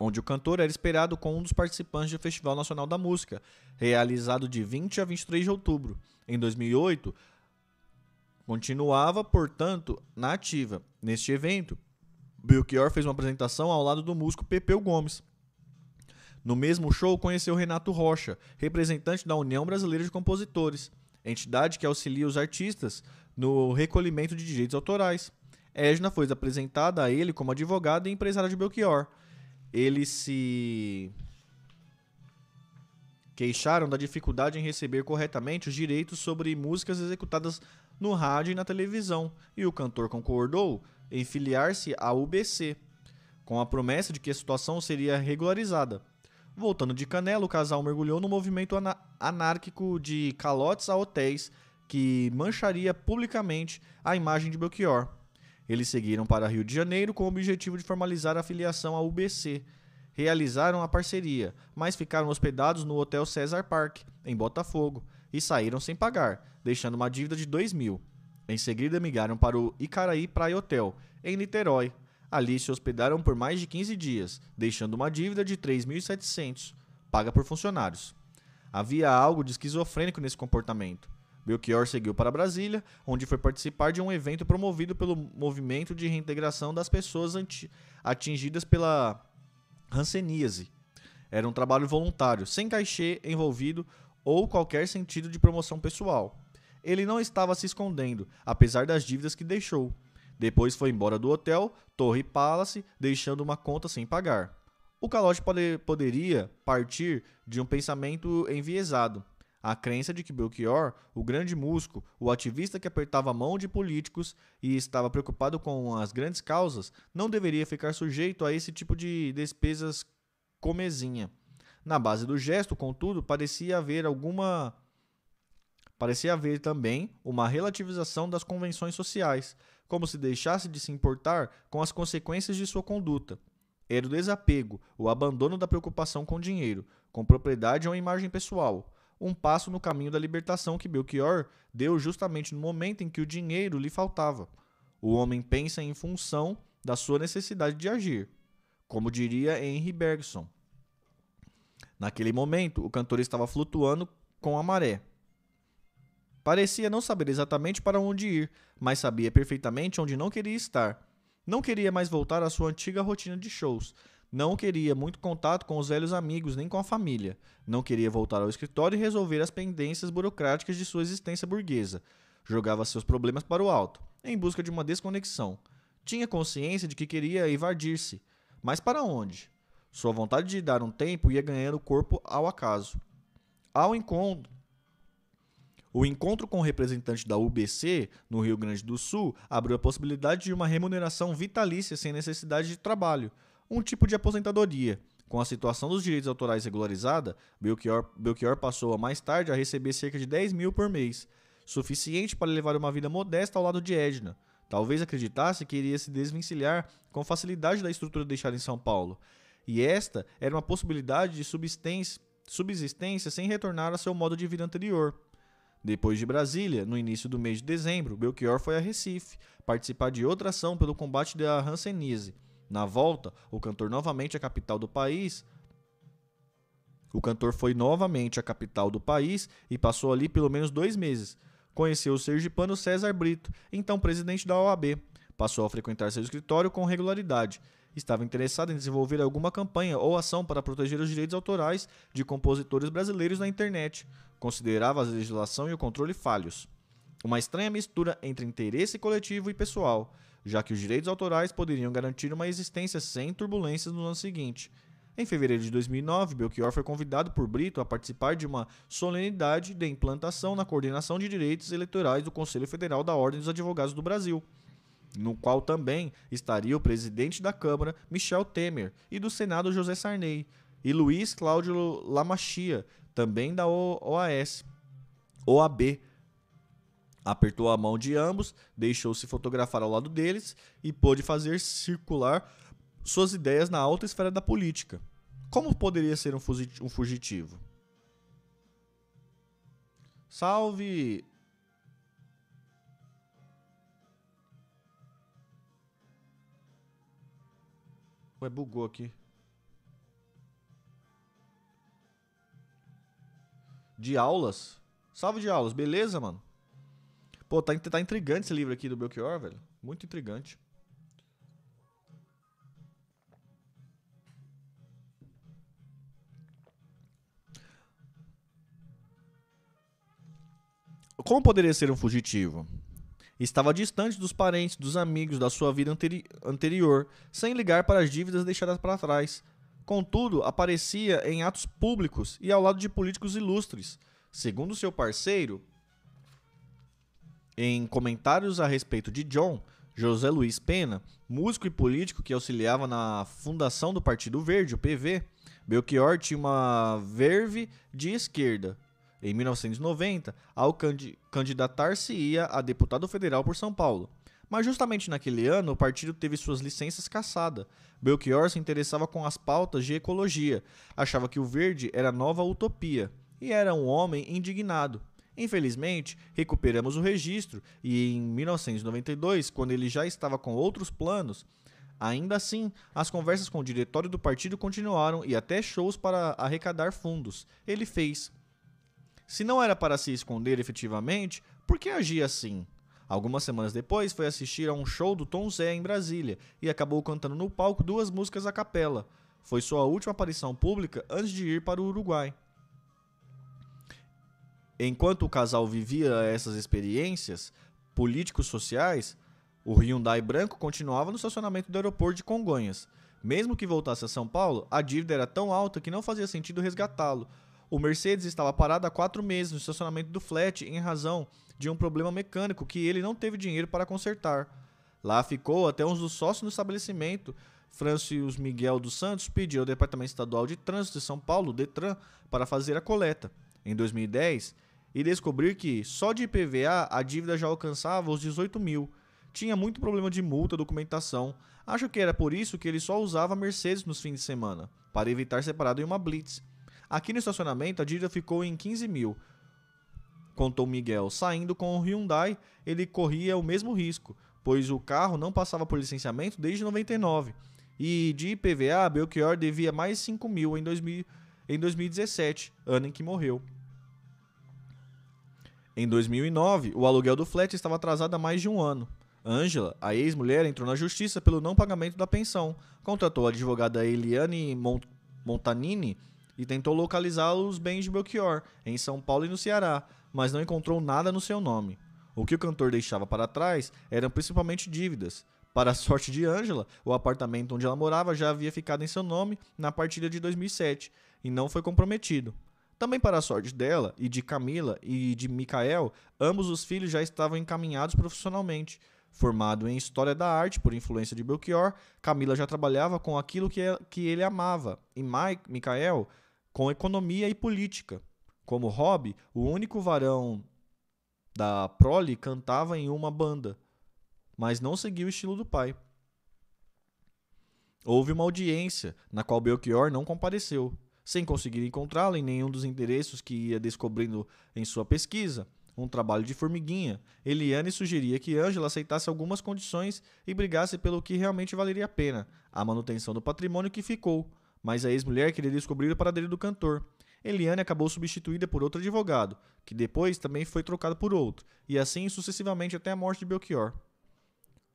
onde o cantor era esperado com um dos participantes do Festival Nacional da Música, realizado de 20 a 23 de outubro. Em 2008, continuava, portanto, na ativa. Neste evento, Belchior fez uma apresentação ao lado do músico Pepeu Gomes. No mesmo show, conheceu Renato Rocha, representante da União Brasileira de Compositores, entidade que auxilia os artistas no recolhimento de direitos autorais. Edna foi apresentada a ele como advogada e empresária de Belchior eles se queixaram da dificuldade em receber corretamente os direitos sobre músicas executadas no rádio e na televisão, e o cantor concordou em filiar-se à UBC, com a promessa de que a situação seria regularizada. Voltando de Canela, o casal mergulhou no movimento anárquico de calotes a hotéis que mancharia publicamente a imagem de Belchior. Eles seguiram para Rio de Janeiro com o objetivo de formalizar a filiação à UBC. Realizaram a parceria, mas ficaram hospedados no Hotel César Park, em Botafogo, e saíram sem pagar, deixando uma dívida de 2 mil. Em seguida, migraram para o Icaraí Praia Hotel, em Niterói. Ali se hospedaram por mais de 15 dias, deixando uma dívida de 3.700, paga por funcionários. Havia algo de esquizofrênico nesse comportamento. Belchior seguiu para Brasília, onde foi participar de um evento promovido pelo Movimento de Reintegração das Pessoas Atingidas pela Hanseníase. Era um trabalho voluntário, sem cachê envolvido ou qualquer sentido de promoção pessoal. Ele não estava se escondendo, apesar das dívidas que deixou. Depois foi embora do hotel Torre Palace, deixando uma conta sem pagar. O calote pode, poderia partir de um pensamento enviesado, a crença de que Belchior, o grande músico, o ativista que apertava a mão de políticos e estava preocupado com as grandes causas, não deveria ficar sujeito a esse tipo de despesas comezinha. Na base do gesto, contudo, parecia haver alguma parecia haver também uma relativização das convenções sociais, como se deixasse de se importar com as consequências de sua conduta. Era o desapego, o abandono da preocupação com dinheiro, com propriedade ou imagem pessoal, um passo no caminho da libertação que Belchior deu justamente no momento em que o dinheiro lhe faltava. O homem pensa em função da sua necessidade de agir, como diria Henry Bergson. Naquele momento, o cantor estava flutuando com a maré. Parecia não saber exatamente para onde ir, mas sabia perfeitamente onde não queria estar. Não queria mais voltar à sua antiga rotina de shows. Não queria muito contato com os velhos amigos nem com a família. Não queria voltar ao escritório e resolver as pendências burocráticas de sua existência burguesa. Jogava seus problemas para o alto, em busca de uma desconexão. Tinha consciência de que queria evadir-se. Mas para onde? Sua vontade de dar um tempo ia ganhando corpo ao acaso. Ao encontro, o encontro com o representante da UBC, no Rio Grande do Sul, abriu a possibilidade de uma remuneração vitalícia sem necessidade de trabalho, um tipo de aposentadoria. Com a situação dos direitos autorais regularizada, Belchior, Belchior passou a mais tarde a receber cerca de 10 mil por mês, suficiente para levar uma vida modesta ao lado de Edna. Talvez acreditasse que iria se desvencilhar com facilidade da estrutura deixada em São Paulo. E esta era uma possibilidade de subsistência sem retornar a seu modo de vida anterior. Depois de Brasília, no início do mês de dezembro, Belchior foi a Recife participar de outra ação pelo combate da hanseníase. Na volta, o cantor novamente à capital do país. O cantor foi novamente à capital do país e passou ali pelo menos dois meses. Conheceu o sergipano César Brito, então presidente da OAB. Passou a frequentar seu escritório com regularidade estava interessado em desenvolver alguma campanha ou ação para proteger os direitos autorais de compositores brasileiros na internet. Considerava a legislação e o controle falhos. Uma estranha mistura entre interesse coletivo e pessoal, já que os direitos autorais poderiam garantir uma existência sem turbulências no ano seguinte. Em fevereiro de 2009, Belchior foi convidado por Brito a participar de uma solenidade de implantação na coordenação de direitos eleitorais do Conselho Federal da Ordem dos Advogados do Brasil no qual também estaria o presidente da Câmara, Michel Temer, e do Senado, José Sarney, e Luiz Cláudio Lamachia, também da OAS, OAB. Apertou a mão de ambos, deixou-se fotografar ao lado deles e pôde fazer circular suas ideias na alta esfera da política. Como poderia ser um fugitivo? Salve Ué, bugou aqui. De aulas? Salve de aulas, beleza, mano? Pô, tá, tá intrigante esse livro aqui do Belchior, velho. Muito intrigante. Como poderia ser um fugitivo? Estava distante dos parentes, dos amigos, da sua vida anteri anterior, sem ligar para as dívidas deixadas para trás. Contudo, aparecia em atos públicos e ao lado de políticos ilustres. Segundo seu parceiro, em comentários a respeito de John, José Luiz Pena, músico e político que auxiliava na fundação do Partido Verde, o PV, Belchior tinha uma verve de esquerda, em 1990, ao candidatar-se-ia a deputado federal por São Paulo. Mas justamente naquele ano, o partido teve suas licenças cassadas. Belchior se interessava com as pautas de ecologia, achava que o verde era nova utopia e era um homem indignado. Infelizmente, recuperamos o registro e em 1992, quando ele já estava com outros planos, ainda assim, as conversas com o diretório do partido continuaram e até shows para arrecadar fundos. Ele fez. Se não era para se esconder efetivamente, por que agia assim? Algumas semanas depois, foi assistir a um show do Tom Zé em Brasília e acabou cantando no palco duas músicas a capela. Foi sua última aparição pública antes de ir para o Uruguai. Enquanto o casal vivia essas experiências políticos sociais, o Hyundai branco continuava no estacionamento do aeroporto de Congonhas. Mesmo que voltasse a São Paulo, a dívida era tão alta que não fazia sentido resgatá-lo, o Mercedes estava parado há quatro meses no estacionamento do flat em razão de um problema mecânico que ele não teve dinheiro para consertar. Lá ficou até um dos sócios do estabelecimento, Francis Miguel dos Santos, pediu ao Departamento Estadual de Trânsito de São Paulo, DETRAN, para fazer a coleta. Em 2010, e descobrir que só de IPVA a dívida já alcançava os 18 mil. Tinha muito problema de multa, documentação. Acho que era por isso que ele só usava Mercedes nos fins de semana, para evitar separado em uma blitz. Aqui no estacionamento, a dívida ficou em 15 mil, contou Miguel. Saindo com o Hyundai, ele corria o mesmo risco, pois o carro não passava por licenciamento desde 99. E de IPVA, Belchior devia mais 5 mil em, 2000, em 2017, ano em que morreu. Em 2009, o aluguel do flat estava atrasado há mais de um ano. Ângela, a ex-mulher, entrou na justiça pelo não pagamento da pensão, contratou a advogada Eliane Mont Montanini e tentou localizar os bens de Belchior, em São Paulo e no Ceará, mas não encontrou nada no seu nome. O que o cantor deixava para trás eram principalmente dívidas. Para a sorte de Ângela, o apartamento onde ela morava já havia ficado em seu nome na partilha de 2007 e não foi comprometido. Também para a sorte dela e de Camila e de Micael, ambos os filhos já estavam encaminhados profissionalmente. Formado em História da Arte por influência de Belchior, Camila já trabalhava com aquilo que, que ele amava, e Mike, Micael com economia e política. Como hobby, o único varão da prole cantava em uma banda, mas não seguia o estilo do pai. Houve uma audiência, na qual Belchior não compareceu. Sem conseguir encontrá-lo em nenhum dos endereços que ia descobrindo em sua pesquisa, um trabalho de formiguinha, Eliane sugeria que Ângela aceitasse algumas condições e brigasse pelo que realmente valeria a pena, a manutenção do patrimônio que ficou, mas a ex-mulher queria descobrir o paradeiro do cantor. Eliane acabou substituída por outro advogado, que depois também foi trocado por outro, e assim sucessivamente até a morte de Belchior.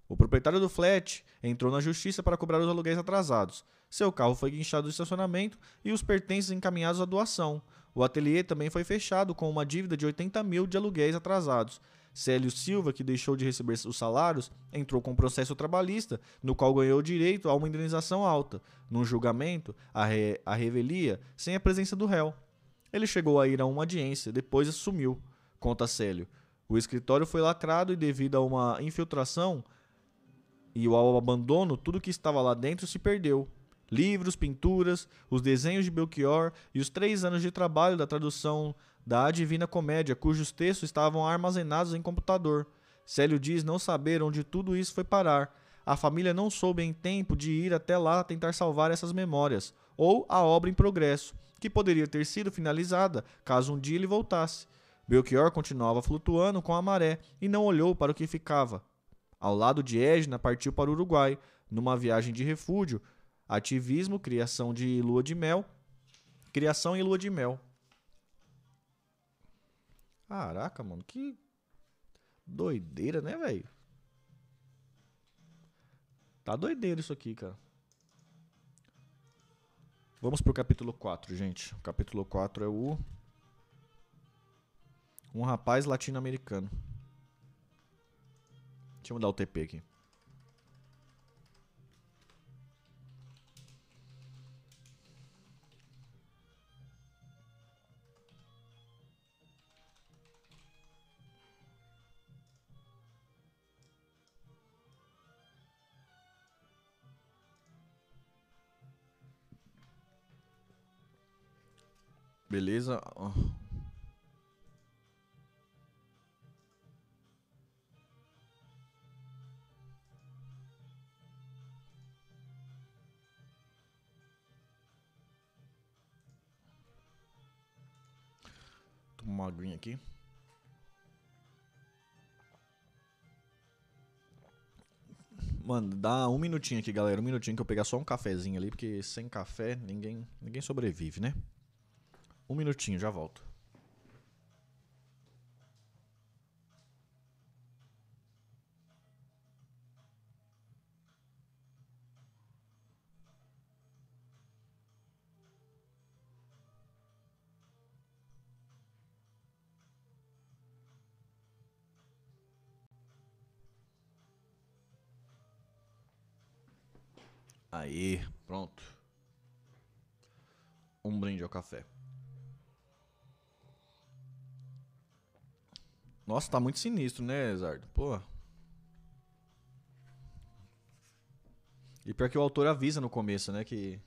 O proprietário do flat entrou na justiça para cobrar os aluguéis atrasados. Seu carro foi guinchado do estacionamento e os pertences encaminhados à doação. O ateliê também foi fechado com uma dívida de 80 mil de aluguéis atrasados. Célio Silva, que deixou de receber os salários, entrou com um processo trabalhista, no qual ganhou direito a uma indenização alta, num julgamento, a, re, a revelia, sem a presença do réu. Ele chegou a ir a uma audiência, depois assumiu, conta Célio. O escritório foi lacrado e, devido a uma infiltração e ao abandono, tudo que estava lá dentro se perdeu. Livros, pinturas, os desenhos de Belchior e os três anos de trabalho da tradução da Divina Comédia, cujos textos estavam armazenados em computador. Célio diz não saber onde tudo isso foi parar. A família não soube em tempo de ir até lá tentar salvar essas memórias, ou a obra em progresso, que poderia ter sido finalizada caso um dia ele voltasse. Belchior continuava flutuando com a maré e não olhou para o que ficava. Ao lado de Edna, partiu para o Uruguai, numa viagem de refúgio, ativismo, criação de lua de mel, criação e lua de mel. Caraca, mano, que doideira, né, velho? Tá doideira isso aqui, cara. Vamos pro capítulo 4, gente. O capítulo 4 é o. Um rapaz latino-americano. Deixa eu mudar o TP aqui. Beleza. Toma uma aguinha aqui. Mano, dá um minutinho aqui, galera. Um minutinho que eu pegar só um cafezinho ali, porque sem café ninguém, ninguém sobrevive, né? Um minutinho, já volto. Aí, pronto. Um brinde ao café. Nossa, tá muito sinistro, né, Zardo? Pô. E pior que o autor avisa no começo, né, que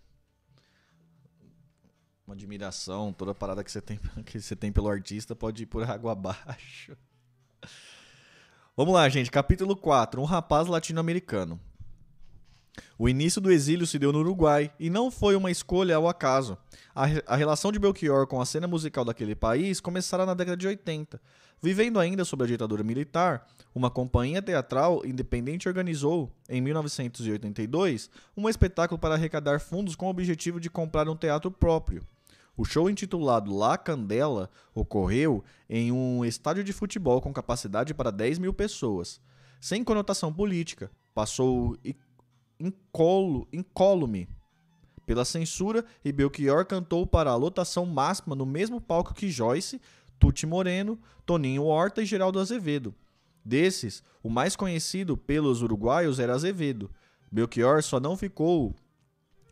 uma admiração, toda a parada que você tem, [laughs] que você tem pelo artista pode ir por água [laughs] abaixo. Vamos lá, gente, capítulo 4, um rapaz latino-americano. O início do exílio se deu no Uruguai e não foi uma escolha ao acaso. A, a relação de Belchior com a cena musical daquele país começara na década de 80. Vivendo ainda sob a ditadura militar, uma companhia teatral independente organizou, em 1982, um espetáculo para arrecadar fundos com o objetivo de comprar um teatro próprio. O show intitulado La Candela ocorreu em um estádio de futebol com capacidade para 10 mil pessoas. sem conotação política. Passou incólume. incólume pela censura e Belchior cantou para a lotação máxima no mesmo palco que Joyce, Tuti Moreno, Toninho Horta e Geraldo Azevedo. Desses, o mais conhecido pelos uruguaios era Azevedo. Belchior só não ficou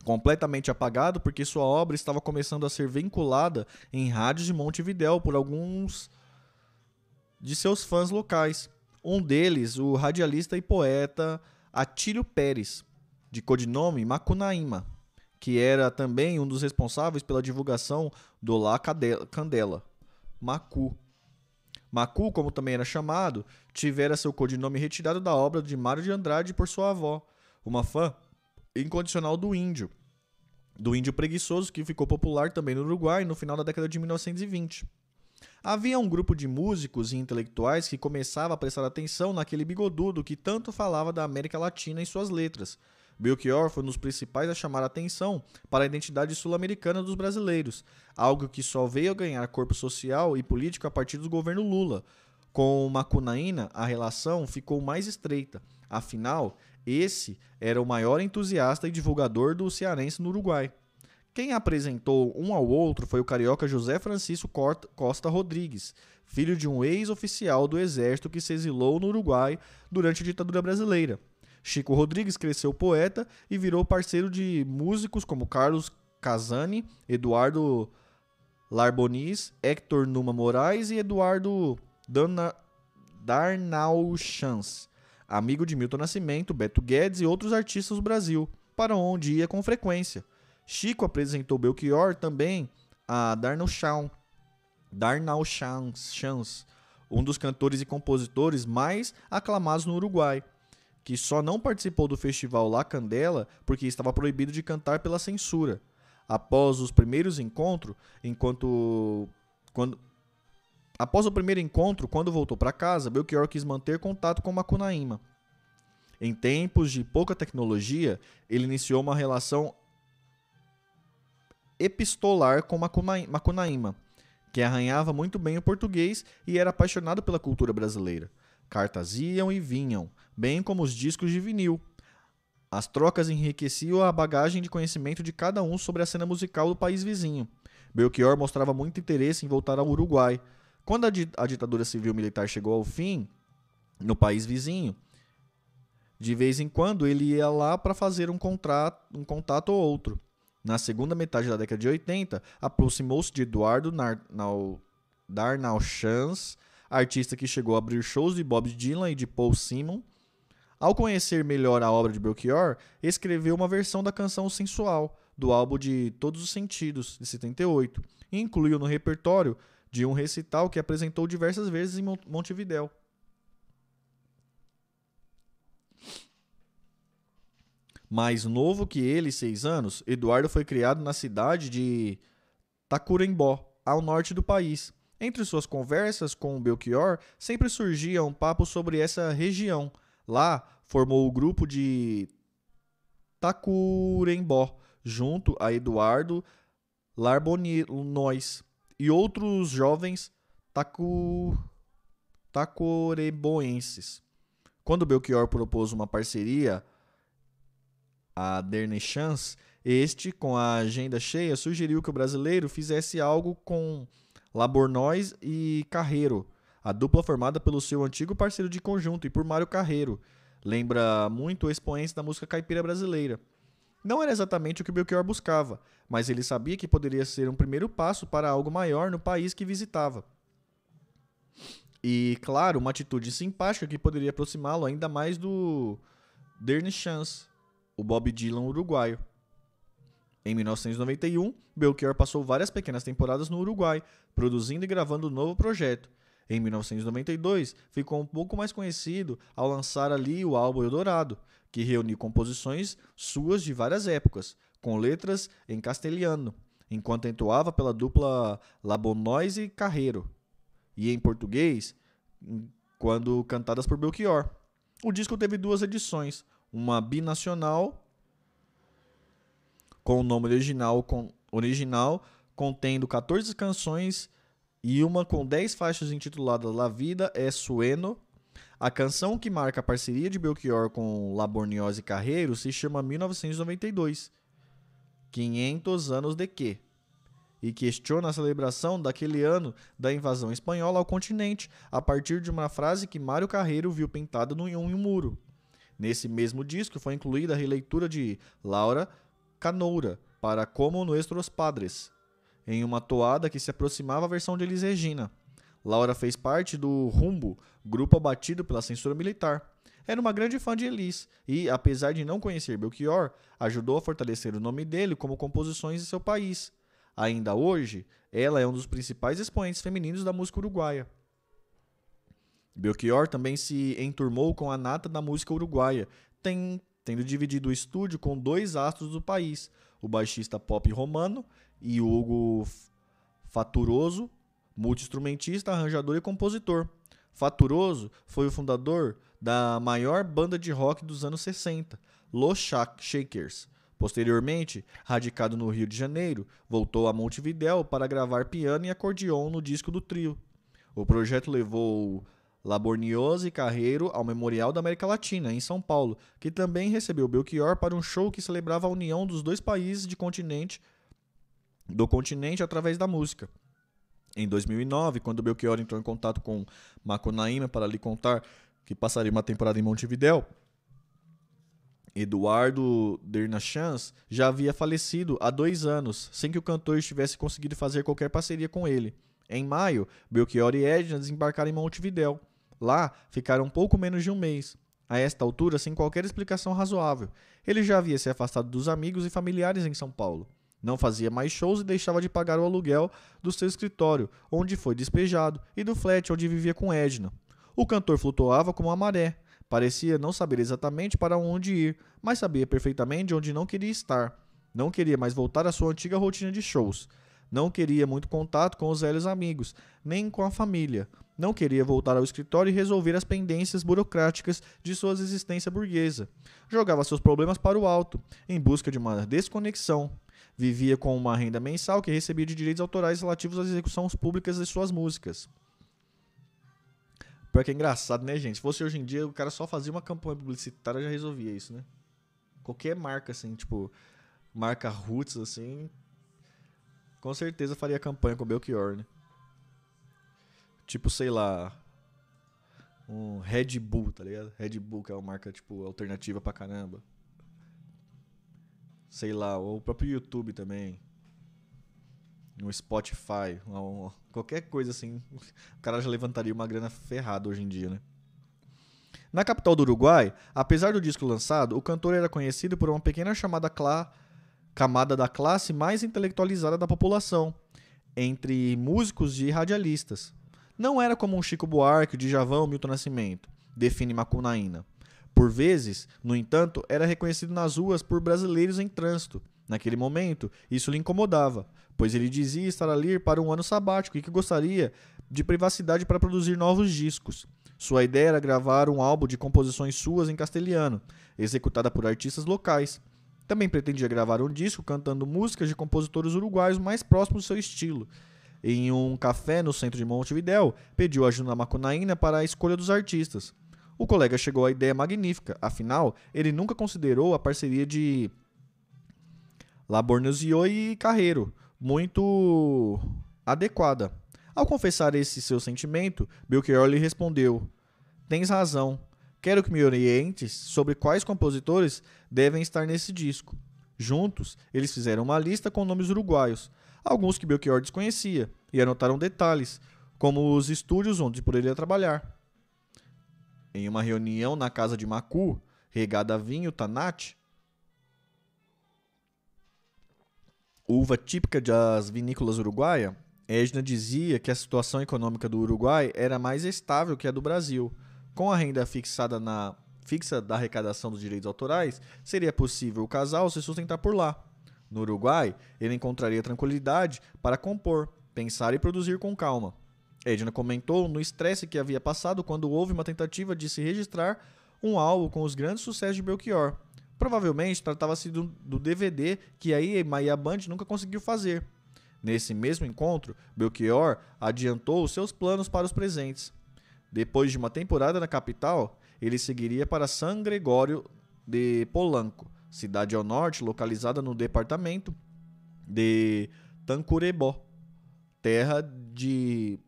completamente apagado porque sua obra estava começando a ser vinculada em rádios de Montevidéu por alguns de seus fãs locais. Um deles, o radialista e poeta Atílio Pérez, de codinome Macunaíma que era também um dos responsáveis pela divulgação do La Candela, Macu. Macu, como também era chamado, tivera seu codinome retirado da obra de Mário de Andrade por sua avó, uma fã incondicional do índio, do índio preguiçoso que ficou popular também no Uruguai no final da década de 1920. Havia um grupo de músicos e intelectuais que começava a prestar atenção naquele bigodudo que tanto falava da América Latina em suas letras, Belchior foi um dos principais a chamar a atenção para a identidade sul-americana dos brasileiros, algo que só veio a ganhar corpo social e político a partir do governo Lula. Com Macunaína, a relação ficou mais estreita. Afinal, esse era o maior entusiasta e divulgador do cearense no Uruguai. Quem apresentou um ao outro foi o carioca José Francisco Costa Rodrigues, filho de um ex-oficial do exército que se exilou no Uruguai durante a ditadura brasileira. Chico Rodrigues cresceu poeta e virou parceiro de músicos como Carlos Casani, Eduardo Larbonis, Hector Numa Moraes e Eduardo Dana, Darnauchans, amigo de Milton Nascimento, Beto Guedes e outros artistas do Brasil, para onde ia com frequência. Chico apresentou Belchior também a Darnauchans, Darnauchans, um dos cantores e compositores mais aclamados no Uruguai que só não participou do festival La Candela porque estava proibido de cantar pela censura. Após os primeiros encontros, enquanto quando após o primeiro encontro, quando voltou para casa, Belchior quis manter contato com Macunaíma. Em tempos de pouca tecnologia, ele iniciou uma relação epistolar com Macunaíma, que arranhava muito bem o português e era apaixonado pela cultura brasileira. Cartas iam e vinham, bem como os discos de vinil. As trocas enriqueciam a bagagem de conhecimento de cada um sobre a cena musical do país vizinho. Belchior mostrava muito interesse em voltar ao Uruguai. Quando a, a ditadura civil-militar chegou ao fim, no país vizinho, de vez em quando ele ia lá para fazer um, contrato, um contato ou outro. Na segunda metade da década de 80, aproximou-se de Eduardo Darnauchans, artista que chegou a abrir shows de Bob Dylan e de Paul Simon. Ao conhecer melhor a obra de Belchior, escreveu uma versão da canção Sensual, do álbum de Todos os Sentidos, de 78, e incluiu no repertório de um recital que apresentou diversas vezes em Montevidéu. Mais novo que ele, seis anos, Eduardo foi criado na cidade de Tacurembó, ao norte do país, entre suas conversas com Belchior, sempre surgia um papo sobre essa região. Lá, formou o grupo de Tacurembó, junto a Eduardo Larbonnois e outros jovens tacu... tacoreboenses. Quando Belchior propôs uma parceria a Dernichans, este, com a agenda cheia, sugeriu que o brasileiro fizesse algo com Labornois e Carreiro, a dupla formada pelo seu antigo parceiro de conjunto e por Mário Carreiro. Lembra muito expoentes da música caipira brasileira. Não era exatamente o que Belchior buscava, mas ele sabia que poderia ser um primeiro passo para algo maior no país que visitava. E, claro, uma atitude simpática que poderia aproximá-lo ainda mais do Dernichans, Chance, o Bob Dylan uruguaio. Em 1991, Belchior passou várias pequenas temporadas no Uruguai, produzindo e gravando um novo projeto. Em 1992, ficou um pouco mais conhecido ao lançar ali o álbum Eldorado, que reuniu composições suas de várias épocas, com letras em castelhano, enquanto entoava pela dupla Labonois e Carreiro, e em português, quando cantadas por Belchior. O disco teve duas edições, uma binacional com o nome original, com, original contendo 14 canções e uma com 10 faixas intituladas La Vida é Sueno. A canção que marca a parceria de Belchior com Laborniosa e Carreiro se chama 1992. 500 anos de quê? E questiona a celebração daquele ano da invasão espanhola ao continente, a partir de uma frase que Mário Carreiro viu pintada em um muro. Nesse mesmo disco foi incluída a releitura de Laura Canoura para Como Nuestros Padres, em uma toada que se aproximava à versão de Elis Regina. Laura fez parte do Rumbo, grupo abatido pela censura militar. Era uma grande fã de Elis e, apesar de não conhecer Belchior, ajudou a fortalecer o nome dele como composições de seu país. Ainda hoje, ela é um dos principais expoentes femininos da música uruguaia. Belchior também se enturmou com a nata da música uruguaia, tem, tendo dividido o estúdio com dois astros do país, o baixista pop romano e Hugo Faturoso, multiinstrumentista, arranjador e compositor. Faturoso foi o fundador da maior banda de rock dos anos 60, Los Shakers. Posteriormente, radicado no Rio de Janeiro, voltou a Montevidéu para gravar piano e acordeon no disco do trio. O projeto levou Labornioso e Carreiro ao Memorial da América Latina, em São Paulo, que também recebeu Belchior para um show que celebrava a união dos dois países de continente, do continente através da música. Em 2009, quando Belchior entrou em contato com Macunaíma para lhe contar que passaria uma temporada em Montevidéu, Eduardo Dernachans já havia falecido há dois anos, sem que o cantor estivesse conseguido fazer qualquer parceria com ele. Em maio, Belchior e Edna desembarcaram em Montevidéu. Lá, ficaram pouco menos de um mês. A esta altura, sem qualquer explicação razoável. Ele já havia se afastado dos amigos e familiares em São Paulo. Não fazia mais shows e deixava de pagar o aluguel do seu escritório, onde foi despejado, e do flat onde vivia com Edna. O cantor flutuava como uma maré. Parecia não saber exatamente para onde ir, mas sabia perfeitamente onde não queria estar. Não queria mais voltar à sua antiga rotina de shows. Não queria muito contato com os velhos amigos, nem com a família. Não queria voltar ao escritório e resolver as pendências burocráticas de sua existência burguesa. Jogava seus problemas para o alto, em busca de uma desconexão. Vivia com uma renda mensal que recebia de direitos autorais relativos às execuções públicas de suas músicas. Pior que é engraçado, né, gente? Se fosse hoje em dia, o cara só fazia uma campanha publicitária já resolvia isso, né? Qualquer marca, assim, tipo, marca Roots, assim, com certeza faria campanha com o Belchior, né? Tipo, sei lá. Um Red Bull, tá ligado? Red Bull, que é uma marca, tipo, alternativa pra caramba. Sei lá, ou o próprio YouTube também. Um Spotify, um, qualquer coisa assim. O cara já levantaria uma grana ferrada hoje em dia, né? Na capital do Uruguai, apesar do disco lançado, o cantor era conhecido por uma pequena chamada clá camada da classe mais intelectualizada da população, entre músicos e radialistas. Não era como um Chico Buarque, Djavan ou Milton Nascimento, define Macunaína. Por vezes, no entanto, era reconhecido nas ruas por brasileiros em trânsito. Naquele momento, isso lhe incomodava, pois ele dizia estar ali para um ano sabático e que gostaria de privacidade para produzir novos discos. Sua ideia era gravar um álbum de composições suas em castelhano, executada por artistas locais, também pretendia gravar um disco cantando músicas de compositores uruguaios mais próximos do seu estilo. Em um café no centro de Montevidéu, pediu ajuda a Macunaína para a escolha dos artistas. O colega chegou à ideia magnífica, afinal, ele nunca considerou a parceria de Labornezio e Carreiro muito adequada. Ao confessar esse seu sentimento, Belchior lhe respondeu: Tens razão, Quero que me orientes sobre quais compositores devem estar nesse disco. Juntos, eles fizeram uma lista com nomes uruguaios, alguns que Belchior desconhecia, e anotaram detalhes, como os estúdios onde poderia trabalhar. Em uma reunião na casa de Macu, regada a vinho Tanat, uva típica das vinícolas uruguaias, Edna dizia que a situação econômica do Uruguai era mais estável que a do Brasil com a renda fixada na fixa da arrecadação dos direitos autorais, seria possível o casal se sustentar por lá. No Uruguai, ele encontraria tranquilidade para compor, pensar e produzir com calma. Edna comentou no estresse que havia passado quando houve uma tentativa de se registrar um álbum com os grandes sucessos de Belchior. Provavelmente tratava-se do, do, DVD que a EMA e a Band nunca conseguiu fazer. Nesse mesmo encontro, Belchior adiantou os seus planos para os presentes. Depois de uma temporada na capital, ele seguiria para San Gregório de Polanco, cidade ao norte localizada no departamento de Tancurebó, terra de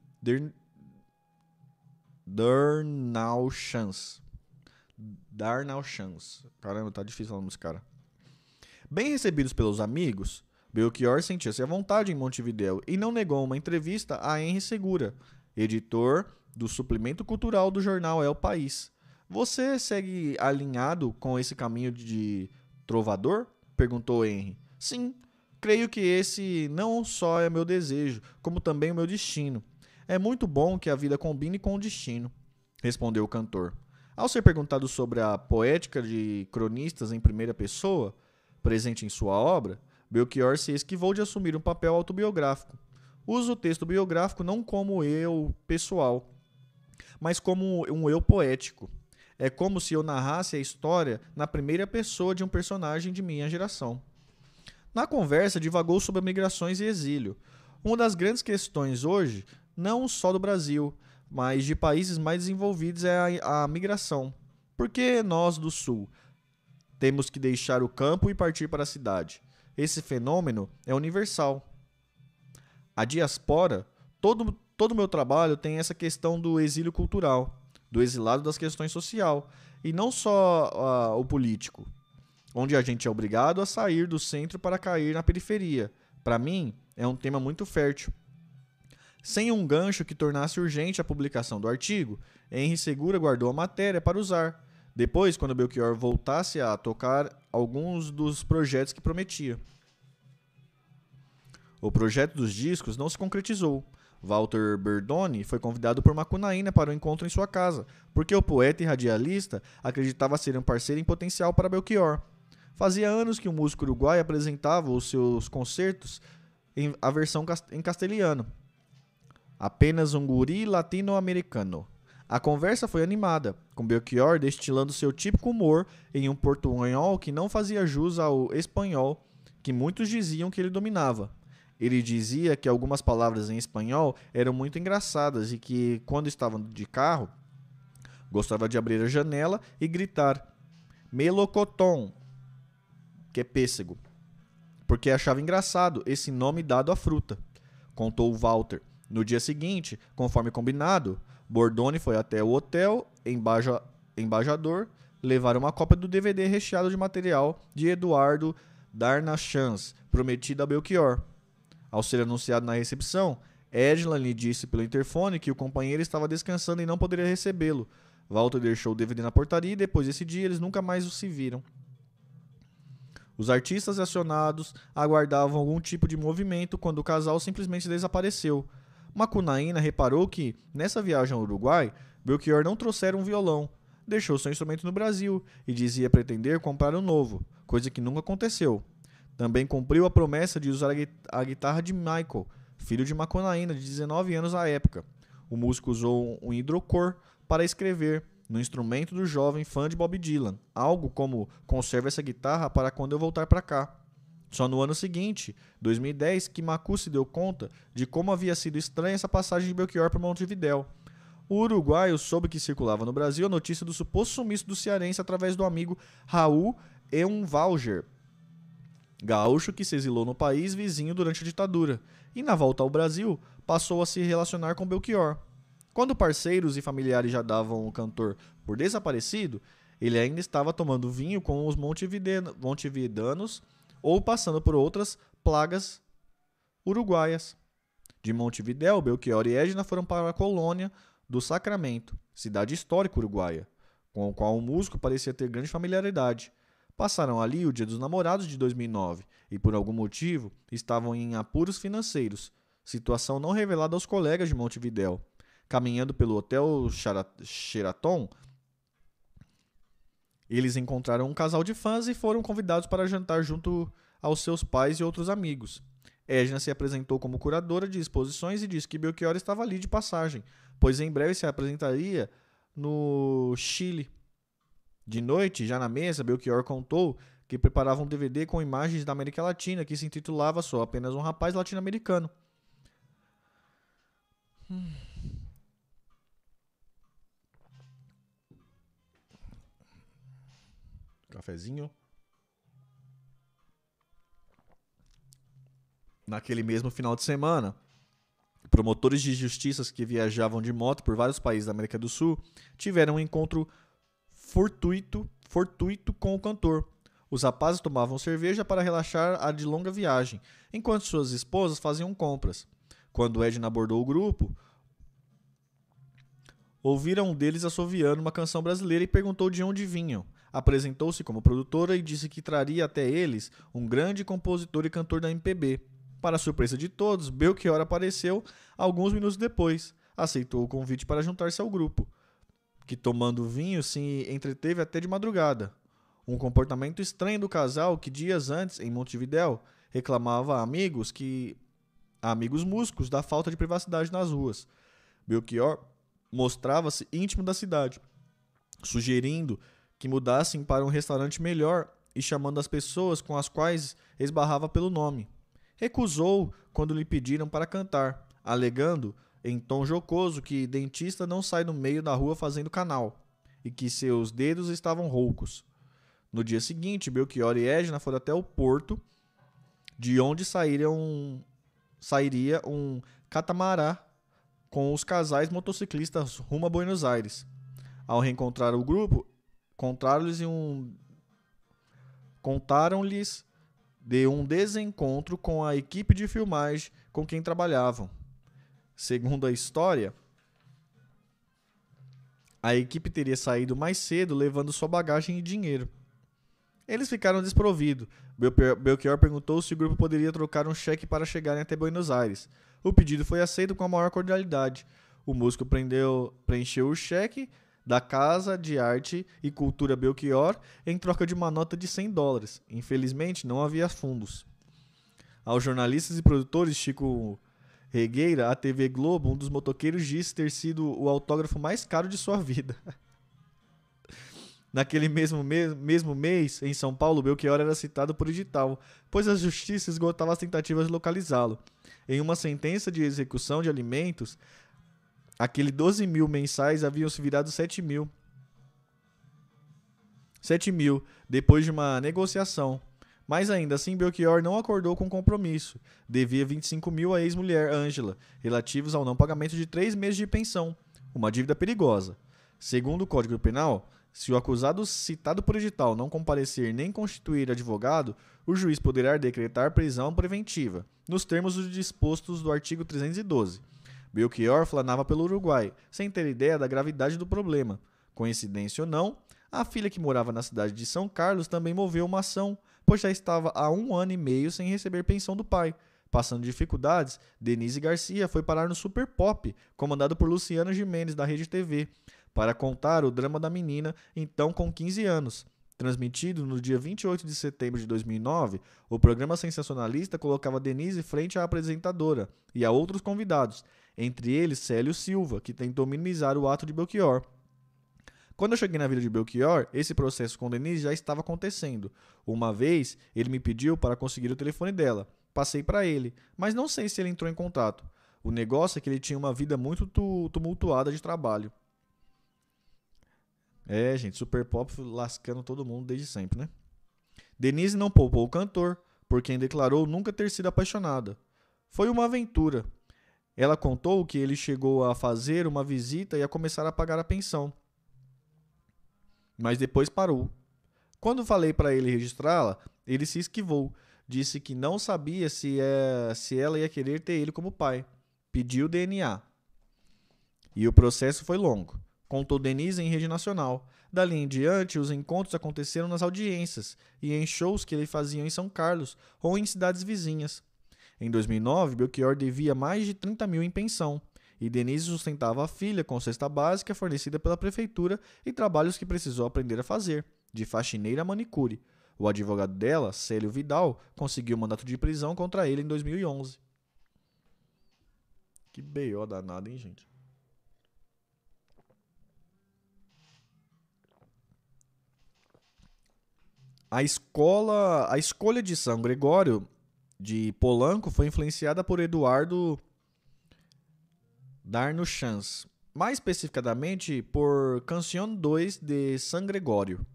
Darnauchans. Darnauchans. Caramba, tá difícil falar desse cara. Bem recebidos pelos amigos, Belchior sentia-se à vontade em Montevideo e não negou uma entrevista a Henry Segura, editor do suplemento cultural do jornal El País. Você segue alinhado com esse caminho de trovador? perguntou Henry. Sim, creio que esse não só é meu desejo, como também o meu destino. É muito bom que a vida combine com o destino, respondeu o cantor. Ao ser perguntado sobre a poética de cronistas em primeira pessoa, presente em sua obra, Belchior se esquivou de assumir um papel autobiográfico. Usa o texto biográfico não como eu pessoal, mas como um eu poético. É como se eu narrasse a história na primeira pessoa de um personagem de minha geração. Na conversa, divagou sobre migrações e exílio. Uma das grandes questões hoje não só do Brasil, mas de países mais desenvolvidos é a, a migração. Por que nós do Sul temos que deixar o campo e partir para a cidade? Esse fenômeno é universal. A diaspora, todo todo meu trabalho tem essa questão do exílio cultural, do exilado das questões social, e não só uh, o político, onde a gente é obrigado a sair do centro para cair na periferia. Para mim, é um tema muito fértil. Sem um gancho que tornasse urgente a publicação do artigo, Henry Segura guardou a matéria para usar, depois, quando Belchior voltasse a tocar alguns dos projetos que prometia. O projeto dos discos não se concretizou. Walter Berdoni foi convidado por Macunaína para o um encontro em sua casa, porque o poeta e radialista acreditava ser um parceiro em potencial para Belchior. Fazia anos que o músico uruguaio apresentava os seus concertos em a versão em castelhano, Apenas um guri latino-americano. A conversa foi animada, com Belchior destilando seu típico humor em um portunhol que não fazia jus ao espanhol que muitos diziam que ele dominava. Ele dizia que algumas palavras em espanhol eram muito engraçadas e que, quando estavam de carro, gostava de abrir a janela e gritar melocoton, que é pêssego, porque achava engraçado esse nome dado à fruta, contou Walter. No dia seguinte, conforme combinado, Bordone foi até o hotel embaja, Embajador levar uma cópia do DVD recheado de material de Eduardo Darnachans, prometido a Belchior. Ao ser anunciado na recepção, Edna lhe disse pelo interfone que o companheiro estava descansando e não poderia recebê-lo. Walter deixou o DVD na portaria e depois desse dia eles nunca mais o se viram. Os artistas acionados aguardavam algum tipo de movimento quando o casal simplesmente desapareceu. Macunaína reparou que, nessa viagem ao Uruguai, Belchior não trouxera um violão, deixou seu instrumento no Brasil e dizia pretender comprar um novo, coisa que nunca aconteceu. Também cumpriu a promessa de usar a guitarra de Michael, filho de Macunaína, de 19 anos à época. O músico usou um hidrocor para escrever no instrumento do jovem fã de Bob Dylan, algo como conserve essa guitarra para quando eu voltar para cá. Só no ano seguinte, 2010, que Macu se deu conta de como havia sido estranha essa passagem de Belchior para Montevidéu. O uruguaio soube que circulava no Brasil a notícia do suposto sumiço do cearense através do amigo Raul Eunvalger, gaúcho que se exilou no país vizinho durante a ditadura, e na volta ao Brasil passou a se relacionar com Belchior. Quando parceiros e familiares já davam o cantor por desaparecido, ele ainda estava tomando vinho com os montevidanos ou passando por outras plagas uruguaias. De Montevidéu, Belchior e Edna foram para a colônia do Sacramento, cidade histórica uruguaia, com a qual o músico parecia ter grande familiaridade. Passaram ali o Dia dos Namorados de 2009 e, por algum motivo, estavam em apuros financeiros, situação não revelada aos colegas de Montevidéu. Caminhando pelo Hotel Sheraton, eles encontraram um casal de fãs e foram convidados para jantar junto aos seus pais e outros amigos. Edna se apresentou como curadora de exposições e disse que Belchior estava ali de passagem, pois em breve se apresentaria no Chile. De noite, já na mesa, Belchior contou que preparava um DVD com imagens da América Latina que se intitulava só apenas um rapaz latino-americano. Hum. Cafezinho. Naquele mesmo final de semana, promotores de justiças que viajavam de moto por vários países da América do Sul tiveram um encontro fortuito, fortuito com o cantor. Os rapazes tomavam cerveja para relaxar a de longa viagem, enquanto suas esposas faziam compras. Quando Edna abordou o grupo, ouviram um deles assoviando uma canção brasileira e perguntou de onde vinham. Apresentou-se como produtora e disse que traria até eles um grande compositor e cantor da MPB. Para surpresa de todos, Belchior apareceu alguns minutos depois. Aceitou o convite para juntar-se ao grupo, que tomando vinho se entreteve até de madrugada. Um comportamento estranho do casal que dias antes, em Montevidéu, reclamava a amigos que a amigos músicos da falta de privacidade nas ruas. Belchior mostrava-se íntimo da cidade, sugerindo que mudassem para um restaurante melhor e chamando as pessoas com as quais esbarrava pelo nome. Recusou quando lhe pediram para cantar, alegando em tom jocoso que dentista não sai no meio da rua fazendo canal e que seus dedos estavam roucos. No dia seguinte, Belchior e Edna foram até o porto, de onde sairia um catamarã com os casais motociclistas rumo a Buenos Aires. Ao reencontrar o grupo, contaram-lhes um contaram-lhes de um desencontro com a equipe de filmagem com quem trabalhavam. Segundo a história, a equipe teria saído mais cedo levando sua bagagem e dinheiro. Eles ficaram desprovidos. Belchior perguntou se o grupo poderia trocar um cheque para chegarem até Buenos Aires. O pedido foi aceito com a maior cordialidade. O músico prendeu, preencheu o cheque da Casa de Arte e Cultura Belchior em troca de uma nota de 100 dólares. Infelizmente, não havia fundos. Aos jornalistas e produtores, Chico Regueira, a TV Globo, um dos motoqueiros disse ter sido o autógrafo mais caro de sua vida. [laughs] Naquele mesmo, me mesmo mês, em São Paulo, Belchior era citado por edital, pois a justiça esgotava as tentativas de localizá-lo. Em uma sentença de execução de alimentos, Aquele 12 mil mensais haviam se virado 7 mil. 7 mil, depois de uma negociação. Mas ainda assim, Belchior não acordou com compromisso. Devia 25 mil à ex-mulher, Ângela, relativos ao não pagamento de três meses de pensão. Uma dívida perigosa. Segundo o Código Penal, se o acusado citado por edital não comparecer nem constituir advogado, o juiz poderá decretar prisão preventiva, nos termos dispostos do artigo 312. Belchior flanava pelo Uruguai, sem ter ideia da gravidade do problema. Coincidência ou não, a filha que morava na cidade de São Carlos também moveu uma ação, pois já estava há um ano e meio sem receber pensão do pai. Passando dificuldades, Denise Garcia foi parar no Super Pop, comandado por Luciano Jimenez, da Rede TV, para contar o drama da menina, então com 15 anos. Transmitido no dia 28 de setembro de 2009, o programa sensacionalista colocava Denise frente à apresentadora e a outros convidados, entre eles Célio Silva, que tentou minimizar o ato de Belchior. Quando eu cheguei na vida de Belchior, esse processo com Denise já estava acontecendo. Uma vez, ele me pediu para conseguir o telefone dela. Passei para ele, mas não sei se ele entrou em contato. O negócio é que ele tinha uma vida muito tumultuada de trabalho. É, gente, Super Pop lascando todo mundo desde sempre, né? Denise não poupou o cantor, por quem declarou nunca ter sido apaixonada. Foi uma aventura, ela contou que ele chegou a fazer uma visita e a começar a pagar a pensão. Mas depois parou. Quando falei para ele registrá-la, ele se esquivou. Disse que não sabia se, é, se ela ia querer ter ele como pai. Pediu DNA. E o processo foi longo. Contou Denise em rede nacional. Dali em diante, os encontros aconteceram nas audiências e em shows que ele fazia em São Carlos ou em cidades vizinhas. Em 2009, Belchior devia mais de 30 mil em pensão, e Denise sustentava a filha com cesta básica fornecida pela prefeitura e trabalhos que precisou aprender a fazer, de faxineira a manicure. O advogado dela, Célio Vidal, conseguiu mandato de prisão contra ele em 2011. Que B.O. danado, hein, gente? A escola, a escolha de São Gregório de Polanco foi influenciada por Eduardo Darnuchans, mais especificadamente por Canción 2 de San Gregório.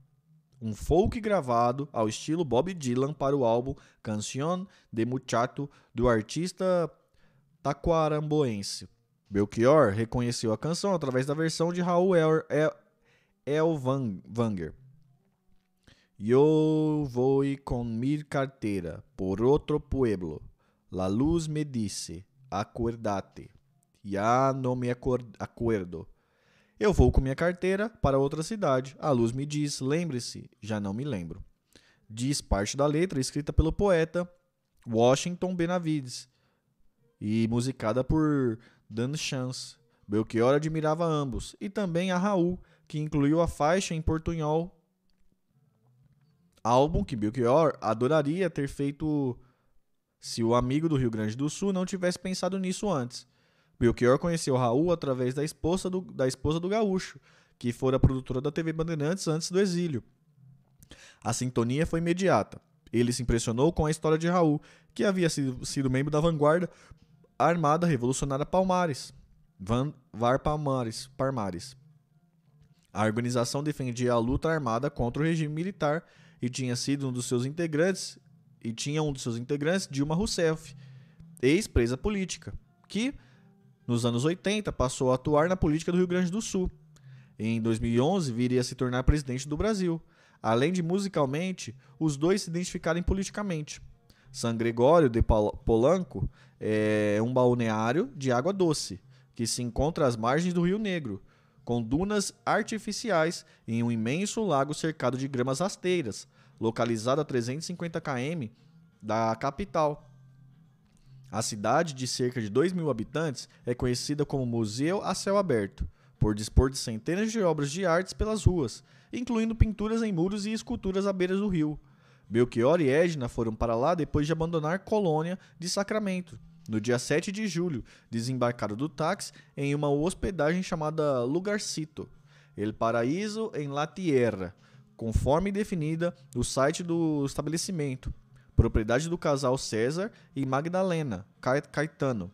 um folk gravado ao estilo Bob Dylan para o álbum Canción de Muchacho do artista taquaramboense. Belchior reconheceu a canção através da versão de Raul El, El, Elvanger. Yo voy con mi cartera por otro pueblo. La luz me dice, acuérdate. Ya no me acuerdo. Eu vou com minha carteira para outra cidade. A luz me diz, lembre-se, já não me lembro. Diz parte da letra escrita pelo poeta Washington Benavides e musicada por Dan Chance. Belchior admirava ambos, e também a Raul, que incluiu a faixa em portunhol álbum que Belchior adoraria ter feito se o amigo do Rio Grande do Sul não tivesse pensado nisso antes. Belchior conheceu Raul através da esposa do, da esposa do gaúcho, que fora produtora da TV Bandeirantes antes do exílio. A sintonia foi imediata. Ele se impressionou com a história de Raul, que havia sido, sido membro da vanguarda armada revolucionária Palmares, Van, Var Palmares, Palmares. A organização defendia a luta armada contra o regime militar e tinha sido um dos seus integrantes e tinha um dos seus integrantes Dilma Rousseff, ex-presa política, que nos anos 80 passou a atuar na política do Rio Grande do Sul. Em 2011 viria a se tornar presidente do Brasil. Além de musicalmente, os dois se identificarem politicamente. San Gregório de Polanco é um balneário de água doce que se encontra às margens do Rio Negro, com dunas artificiais em um imenso lago cercado de gramas rasteiras, localizado a 350 km da capital. A cidade, de cerca de 2 mil habitantes, é conhecida como Museu a Céu Aberto, por dispor de centenas de obras de artes pelas ruas, incluindo pinturas em muros e esculturas à beira do rio. Belchior e Edna foram para lá depois de abandonar Colônia de Sacramento, no dia 7 de julho, desembarcaram do táxi em uma hospedagem chamada Lugarcito, El Paraíso em La Tierra, conforme definida no site do estabelecimento, propriedade do casal César e Magdalena Caetano.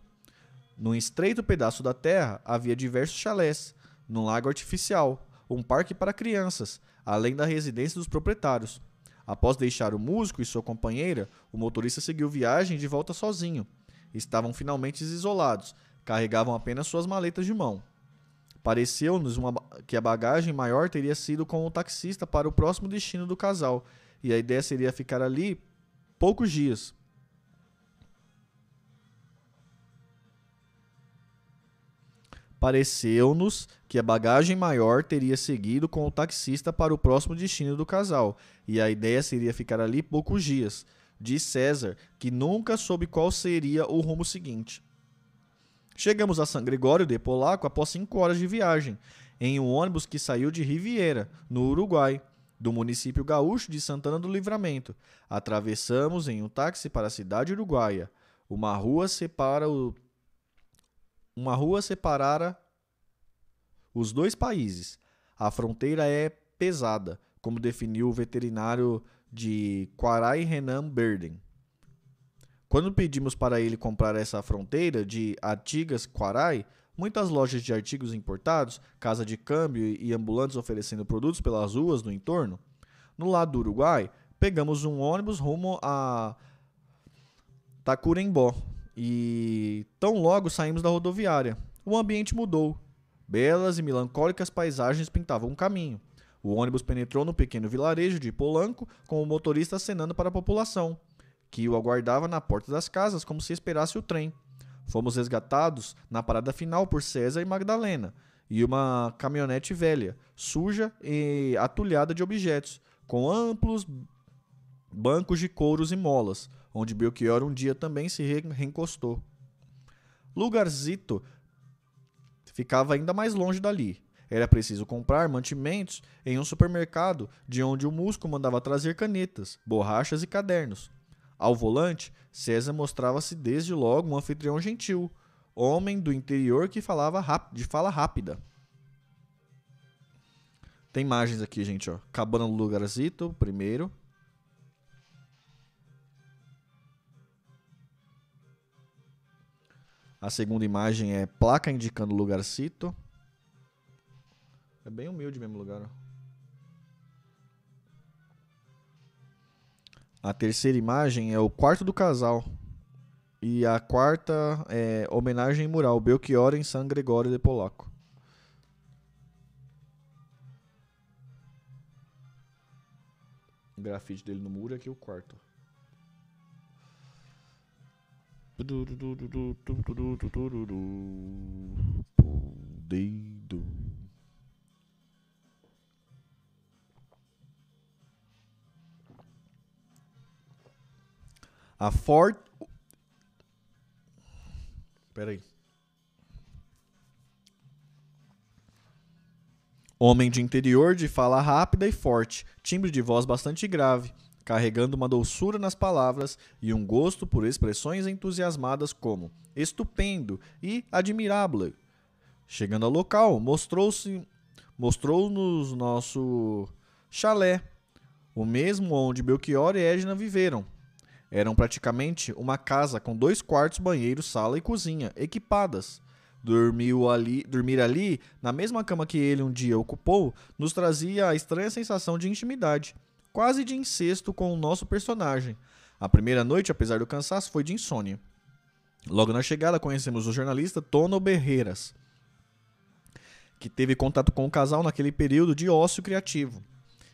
Num estreito pedaço da terra havia diversos chalés, num lago artificial, um parque para crianças, além da residência dos proprietários. Após deixar o músico e sua companheira, o motorista seguiu viagem de volta sozinho estavam finalmente isolados, carregavam apenas suas maletas de mão. Pareceu-nos que a bagagem maior teria sido com o taxista para o próximo destino do casal, e a ideia seria ficar ali poucos dias. Pareceu-nos que a bagagem maior teria seguido com o taxista para o próximo destino do casal, e a ideia seria ficar ali poucos dias de César, que nunca soube qual seria o rumo seguinte. Chegamos a São Gregório de Polaco após cinco horas de viagem, em um ônibus que saiu de Riviera, no Uruguai, do município gaúcho de Santana do Livramento. Atravessamos em um táxi para a cidade uruguaia. Uma rua separa o uma rua separara os dois países. A fronteira é pesada, como definiu o veterinário de Quarai Renan Berden. Quando pedimos para ele comprar essa fronteira de Artigas Quarai, muitas lojas de artigos importados, casa de câmbio e ambulantes oferecendo produtos pelas ruas do entorno, no lado do Uruguai, pegamos um ônibus rumo a Tacurembó e tão logo saímos da rodoviária. O ambiente mudou. Belas e melancólicas paisagens pintavam um caminho. O ônibus penetrou no pequeno vilarejo de Polanco, com o motorista acenando para a população, que o aguardava na porta das casas como se esperasse o trem. Fomos resgatados na parada final por César e Magdalena, e uma caminhonete velha, suja e atulhada de objetos, com amplos bancos de couros e molas, onde Belchior um dia também se reencostou. Lugarzito ficava ainda mais longe dali, era preciso comprar mantimentos em um supermercado de onde o Musco mandava trazer canetas, borrachas e cadernos. Ao volante, César mostrava-se desde logo um anfitrião gentil, homem do interior que falava de fala rápida. Tem imagens aqui, gente, ó. Cabana do Lugarzito, primeiro. A segunda imagem é placa indicando Lugarcito. É bem humilde mesmo o lugar. A terceira imagem é o quarto do casal. E a quarta é homenagem mural, Belchior em San Gregório de Polaco. O grafite dele no muro é aqui o quarto. Dedo. A Ford. Pera aí. Homem de interior, de fala rápida e forte, timbre de voz bastante grave, carregando uma doçura nas palavras e um gosto por expressões entusiasmadas como estupendo e admirável. Chegando ao local, mostrou-se mostrou-nos nosso chalé, o mesmo onde Belchior e Edna viveram, eram praticamente uma casa com dois quartos, banheiro, sala e cozinha, equipadas. Dormiu ali, dormir ali, na mesma cama que ele um dia ocupou, nos trazia a estranha sensação de intimidade, quase de incesto com o nosso personagem. A primeira noite, apesar do cansaço, foi de insônia. Logo na chegada, conhecemos o jornalista Tono Berreiras, que teve contato com o casal naquele período de ócio criativo.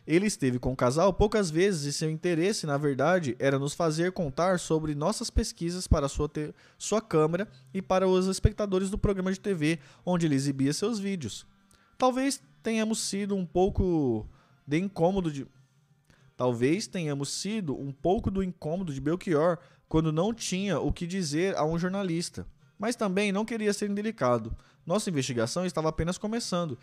Ele esteve com o casal poucas vezes e seu interesse, na verdade, era nos fazer contar sobre nossas pesquisas para sua, sua câmera e para os espectadores do programa de TV onde ele exibia seus vídeos. Talvez tenhamos sido um pouco de incômodo de Talvez tenhamos sido um pouco do incômodo de Belchior quando não tinha o que dizer a um jornalista, mas também não queria ser indelicado. Nossa investigação estava apenas começando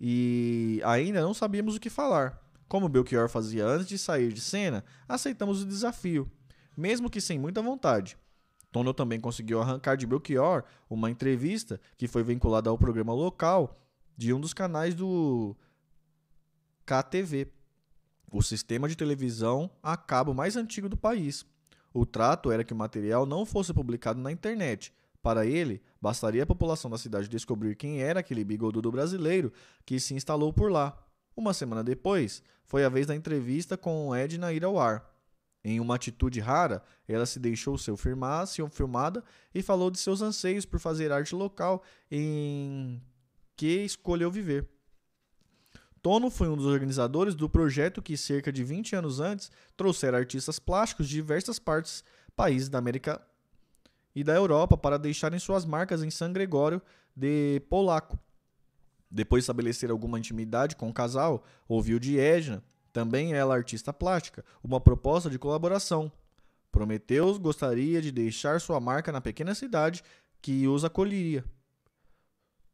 e ainda não sabíamos o que falar. Como Belchior fazia antes de sair de cena, aceitamos o desafio, mesmo que sem muita vontade. Tono também conseguiu arrancar de Belchior uma entrevista que foi vinculada ao programa local de um dos canais do KTV, o sistema de televisão a cabo mais antigo do país. O trato era que o material não fosse publicado na internet. Para ele, bastaria a população da cidade descobrir quem era aquele bigodudo brasileiro que se instalou por lá. Uma semana depois, foi a vez da entrevista com Edna ir ao ar. Em uma atitude rara, ela se deixou ser filmada e falou de seus anseios por fazer arte local em que escolheu viver. Tono foi um dos organizadores do projeto que, cerca de 20 anos antes, trouxera artistas plásticos de diversas partes países da América e da Europa para deixarem suas marcas em San Gregório de Polaco, depois de estabelecer alguma intimidade com o casal, ouviu de Edna, também ela artista plástica, uma proposta de colaboração. Prometeus gostaria de deixar sua marca na pequena cidade que os acolheria.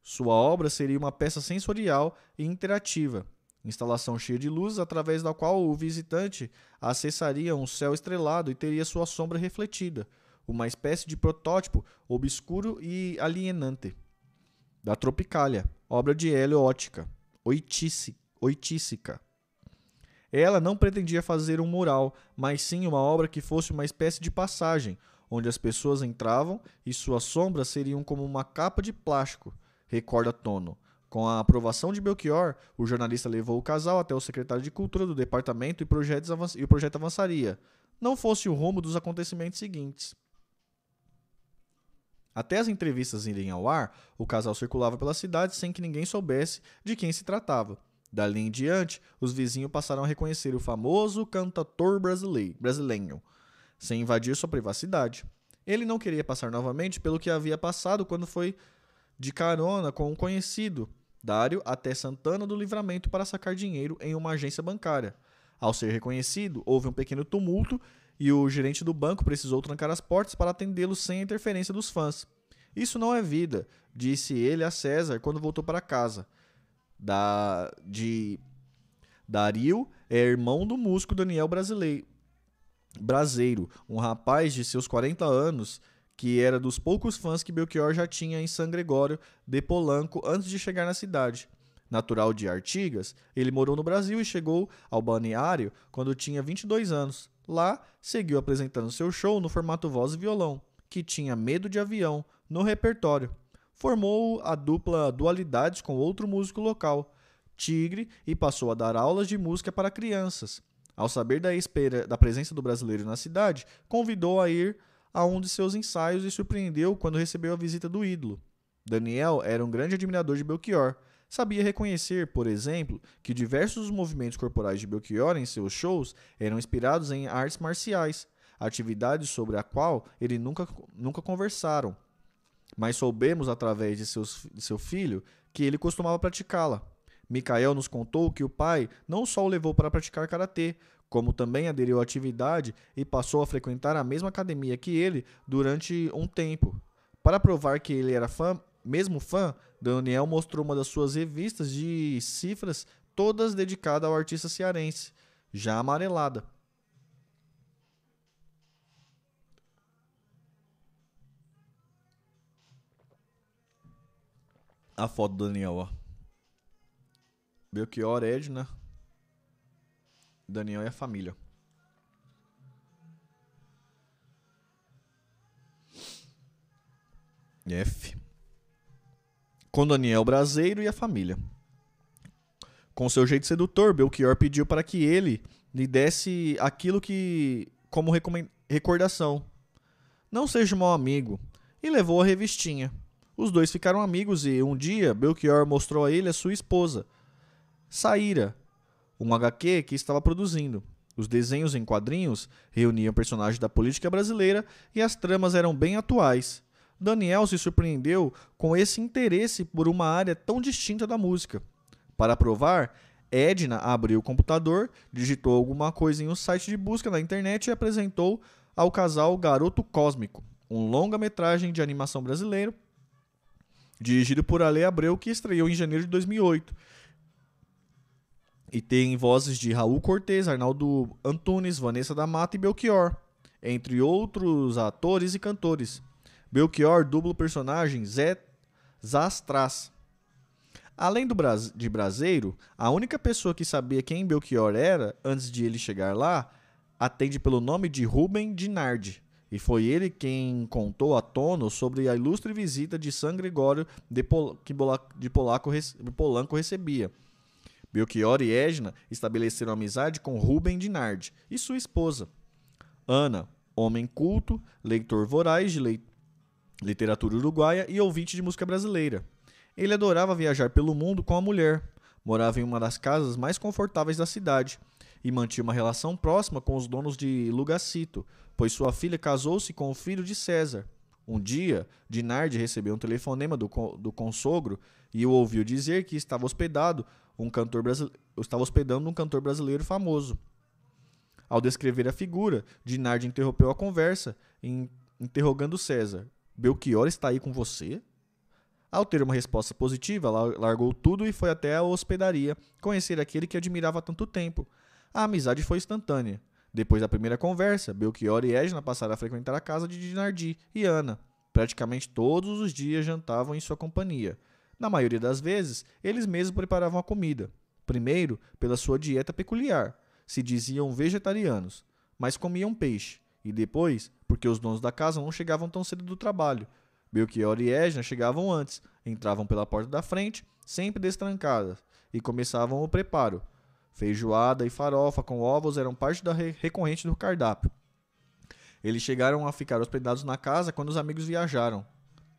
Sua obra seria uma peça sensorial e interativa, instalação cheia de luz através da qual o visitante acessaria um céu estrelado e teria sua sombra refletida, uma espécie de protótipo obscuro e alienante da Tropicália, obra de Hélio Ótica, oitíssica. Ela não pretendia fazer um mural, mas sim uma obra que fosse uma espécie de passagem, onde as pessoas entravam e suas sombras seriam como uma capa de plástico, recorda Tono. Com a aprovação de Belchior, o jornalista levou o casal até o secretário de Cultura do departamento e, e o projeto avançaria, não fosse o rumo dos acontecimentos seguintes. Até as entrevistas irem ao ar, o casal circulava pela cidade sem que ninguém soubesse de quem se tratava. Dali em diante, os vizinhos passaram a reconhecer o famoso cantator brasileiro, sem invadir sua privacidade. Ele não queria passar novamente pelo que havia passado quando foi de carona com um conhecido, Dário, até Santana do Livramento para sacar dinheiro em uma agência bancária. Ao ser reconhecido, houve um pequeno tumulto e o gerente do banco precisou trancar as portas para atendê-lo sem a interferência dos fãs. Isso não é vida, disse ele a César quando voltou para casa. Da, de Dario é irmão do músico Daniel Brasileiro, Braseiro, um rapaz de seus 40 anos que era dos poucos fãs que Belchior já tinha em San Gregório de Polanco antes de chegar na cidade. Natural de Artigas, ele morou no Brasil e chegou ao balneário quando tinha 22 anos. Lá, seguiu apresentando seu show no formato voz e violão, que tinha Medo de Avião no repertório. Formou a dupla Dualidades com outro músico local, Tigre, e passou a dar aulas de música para crianças. Ao saber da, espera, da presença do brasileiro na cidade, convidou a ir a um de seus ensaios e surpreendeu quando recebeu a visita do ídolo. Daniel era um grande admirador de Belchior. Sabia reconhecer, por exemplo, que diversos movimentos corporais de Belchior em seus shows eram inspirados em artes marciais, atividade sobre a qual ele nunca, nunca conversaram. Mas soubemos, através de, seus, de seu filho, que ele costumava praticá-la. Mikael nos contou que o pai não só o levou para praticar karatê, como também aderiu à atividade e passou a frequentar a mesma academia que ele durante um tempo. Para provar que ele era fã, mesmo fã, Daniel mostrou uma das suas revistas de cifras, todas dedicadas ao artista cearense, já amarelada. a foto do Daniel, ó. Belchior, Edna, Daniel e a família. F. Com Daniel Braseiro e a família. Com seu jeito sedutor, Belchior pediu para que ele lhe desse aquilo que como recordação. Não seja mau amigo. E levou a revistinha. Os dois ficaram amigos e um dia Belchior mostrou a ele a sua esposa, Saíra, um HQ que estava produzindo. Os desenhos em quadrinhos reuniam personagens da política brasileira e as tramas eram bem atuais. Daniel se surpreendeu com esse interesse por uma área tão distinta da música. Para provar, Edna abriu o computador, digitou alguma coisa em um site de busca na internet e apresentou ao casal Garoto Cósmico, um longa-metragem de animação brasileiro dirigido por Ale Abreu, que estreou em janeiro de 2008. E tem vozes de Raul Cortez, Arnaldo Antunes, Vanessa da Mata e Belchior, entre outros atores e cantores. Belchior dubla o personagem Zé Zastras. Além do de Braseiro, a única pessoa que sabia quem Belchior era antes de ele chegar lá atende pelo nome de Rubem Dinardi, e foi ele quem contou a Tono sobre a ilustre visita de San Gregório de, Pol que de Polaco, Polanco recebia. Belchior e Edna estabeleceram amizade com Rubem Dinardi e sua esposa. Ana, homem culto, leitor voraz de leit literatura uruguaia e ouvinte de música brasileira. Ele adorava viajar pelo mundo com a mulher, morava em uma das casas mais confortáveis da cidade e mantinha uma relação próxima com os donos de Lugacito, pois sua filha casou-se com o filho de César. Um dia, Dinardi recebeu um telefonema do, do consogro e o ouviu dizer que estava hospedado um cantor estava hospedando um cantor brasileiro famoso. Ao descrever a figura, Dinardi interrompeu a conversa, in, interrogando César: Belchior está aí com você? Ao ter uma resposta positiva, largou tudo e foi até a hospedaria conhecer aquele que admirava há tanto tempo. A amizade foi instantânea. Depois da primeira conversa, Belchior e Edna passaram a frequentar a casa de Dinardi e Ana. Praticamente todos os dias jantavam em sua companhia. Na maioria das vezes, eles mesmos preparavam a comida. Primeiro, pela sua dieta peculiar. Se diziam vegetarianos, mas comiam peixe. E depois, porque os donos da casa não chegavam tão cedo do trabalho. Belchior e Edna chegavam antes, entravam pela porta da frente, sempre destrancadas, e começavam o preparo. Feijoada e farofa com ovos eram parte da re recorrente do cardápio. Eles chegaram a ficar hospedados na casa quando os amigos viajaram.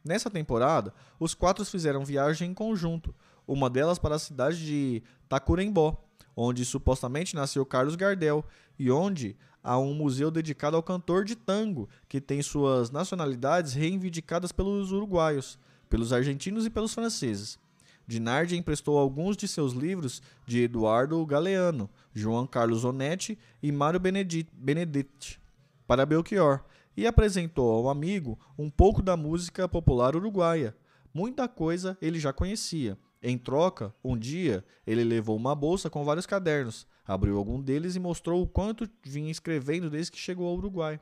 Nessa temporada, os quatro fizeram viagem em conjunto, uma delas para a cidade de Tacurembó, onde supostamente nasceu Carlos Gardel e onde há um museu dedicado ao cantor de tango, que tem suas nacionalidades reivindicadas pelos uruguaios, pelos argentinos e pelos franceses. Dinardi emprestou alguns de seus livros de Eduardo Galeano, João Carlos Onetti e Mário Benedetti para Belchior e apresentou ao amigo um pouco da música popular uruguaia. Muita coisa ele já conhecia. Em troca, um dia, ele levou uma bolsa com vários cadernos, abriu algum deles e mostrou o quanto vinha escrevendo desde que chegou ao Uruguai.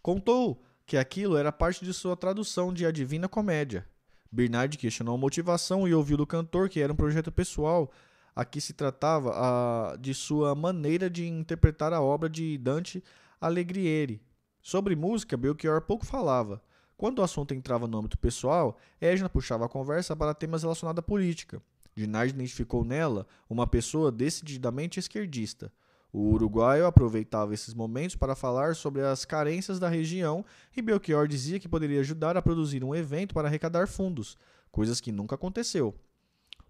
Contou que aquilo era parte de sua tradução de A Divina Comédia. Bernard questionou a motivação e ouviu do cantor que era um projeto pessoal a que se tratava a, de sua maneira de interpretar a obra de Dante Alighieri. Sobre música, Belchior pouco falava. Quando o assunto entrava no âmbito pessoal, Edna puxava a conversa para temas relacionados à política. Dinardi identificou nela uma pessoa decididamente esquerdista. O uruguaio aproveitava esses momentos para falar sobre as carências da região e Belchior dizia que poderia ajudar a produzir um evento para arrecadar fundos, coisas que nunca aconteceu.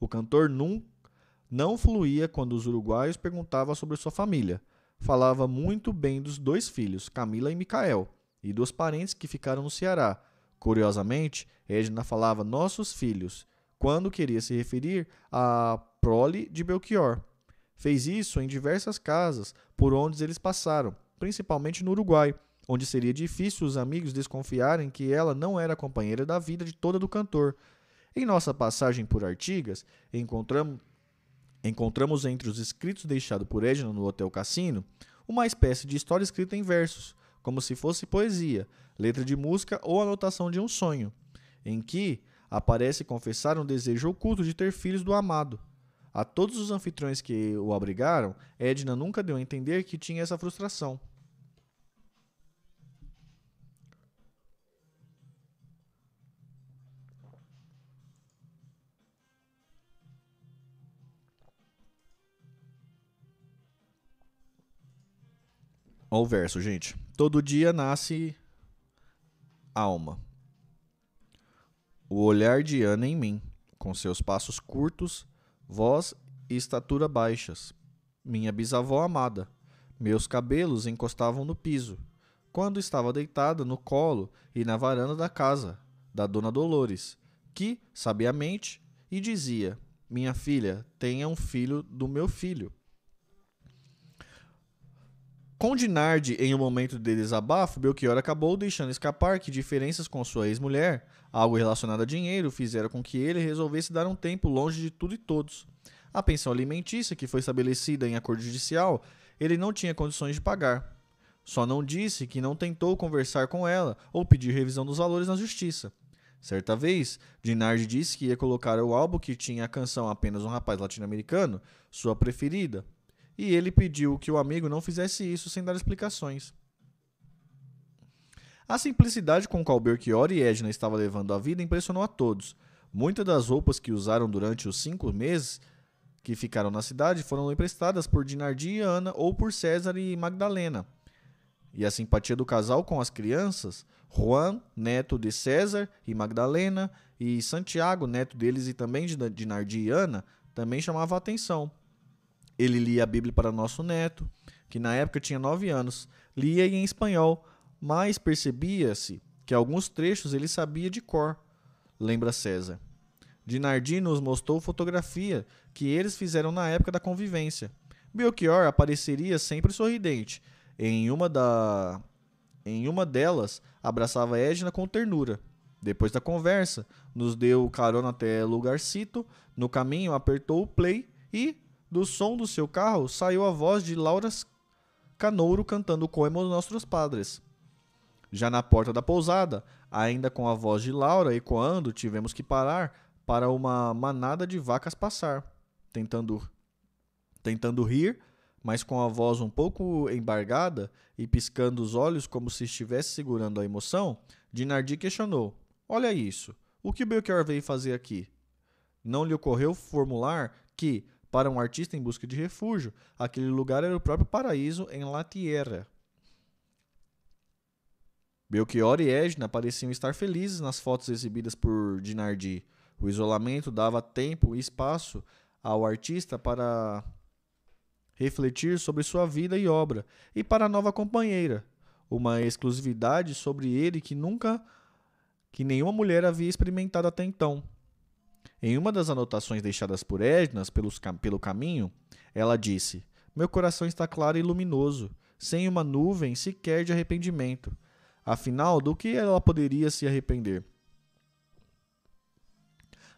O cantor num, não fluía quando os uruguaios perguntavam sobre sua família. Falava muito bem dos dois filhos, Camila e Micael, e dos parentes que ficaram no Ceará. Curiosamente, Edna falava nossos filhos, quando queria se referir à prole de Belchior. Fez isso em diversas casas por onde eles passaram, principalmente no Uruguai, onde seria difícil os amigos desconfiarem que ela não era companheira da vida de toda do cantor. Em nossa passagem por Artigas, encontramos, encontramos entre os escritos deixados por Edna no Hotel Cassino uma espécie de história escrita em versos, como se fosse poesia, letra de música ou anotação de um sonho, em que aparece confessar um desejo oculto de ter filhos do amado. A todos os anfitriões que o abrigaram, Edna nunca deu a entender que tinha essa frustração. Olha o verso, gente. Todo dia nasce alma. O olhar de Ana em mim, com seus passos curtos, voz e estatura baixas. Minha bisavó amada. Meus cabelos encostavam no piso, quando estava deitada no colo e na varanda da casa da dona Dolores, que, sabiamente, e dizia: Minha filha, tenha um filho do meu filho. Com Dinardi em um momento de desabafo, Belchior acabou deixando escapar que diferenças com sua ex-mulher, algo relacionado a dinheiro, fizeram com que ele resolvesse dar um tempo longe de tudo e todos. A pensão alimentícia, que foi estabelecida em acordo judicial, ele não tinha condições de pagar. Só não disse que não tentou conversar com ela ou pedir revisão dos valores na justiça. Certa vez, Dinardi disse que ia colocar o álbum que tinha a canção Apenas um Rapaz Latino-Americano, sua preferida, e ele pediu que o amigo não fizesse isso sem dar explicações. A simplicidade com qual Belchior e Edna estavam levando a vida impressionou a todos. Muitas das roupas que usaram durante os cinco meses que ficaram na cidade foram emprestadas por Dinardi e Ana ou por César e Magdalena. E a simpatia do casal com as crianças, Juan, neto de César e Magdalena, e Santiago, neto deles e também de Dinardi e Ana, também chamava a atenção. Ele lia a Bíblia para nosso neto, que na época tinha nove anos. Lia em espanhol, mas percebia-se que alguns trechos ele sabia de cor, lembra César. Dinardi nos mostrou fotografia que eles fizeram na época da convivência. Belchior apareceria sempre sorridente. Em uma, da... em uma delas, abraçava Edna com ternura. Depois da conversa, nos deu carona até Lugarcito. No caminho, apertou o play e, do som do seu carro saiu a voz de Laura Canouro cantando dos Nossos Padres. Já na porta da pousada, ainda com a voz de Laura ecoando, tivemos que parar para uma manada de vacas passar, tentando tentando rir, mas com a voz um pouco embargada e piscando os olhos como se estivesse segurando a emoção, Dinardi questionou: "Olha isso. O que Belchior veio fazer aqui?" Não lhe ocorreu formular que, para um artista em busca de refúgio, aquele lugar era o próprio paraíso em La Tierra. Belchior e Edna pareciam estar felizes nas fotos exibidas por Dinardi. O isolamento dava tempo e espaço ao artista para refletir sobre sua vida e obra, e para a nova companheira, uma exclusividade sobre ele que nunca que nenhuma mulher havia experimentado até então. Em uma das anotações deixadas por Ednas pelos, pelo caminho, ela disse: Meu coração está claro e luminoso, sem uma nuvem sequer de arrependimento. Afinal, do que ela poderia se arrepender?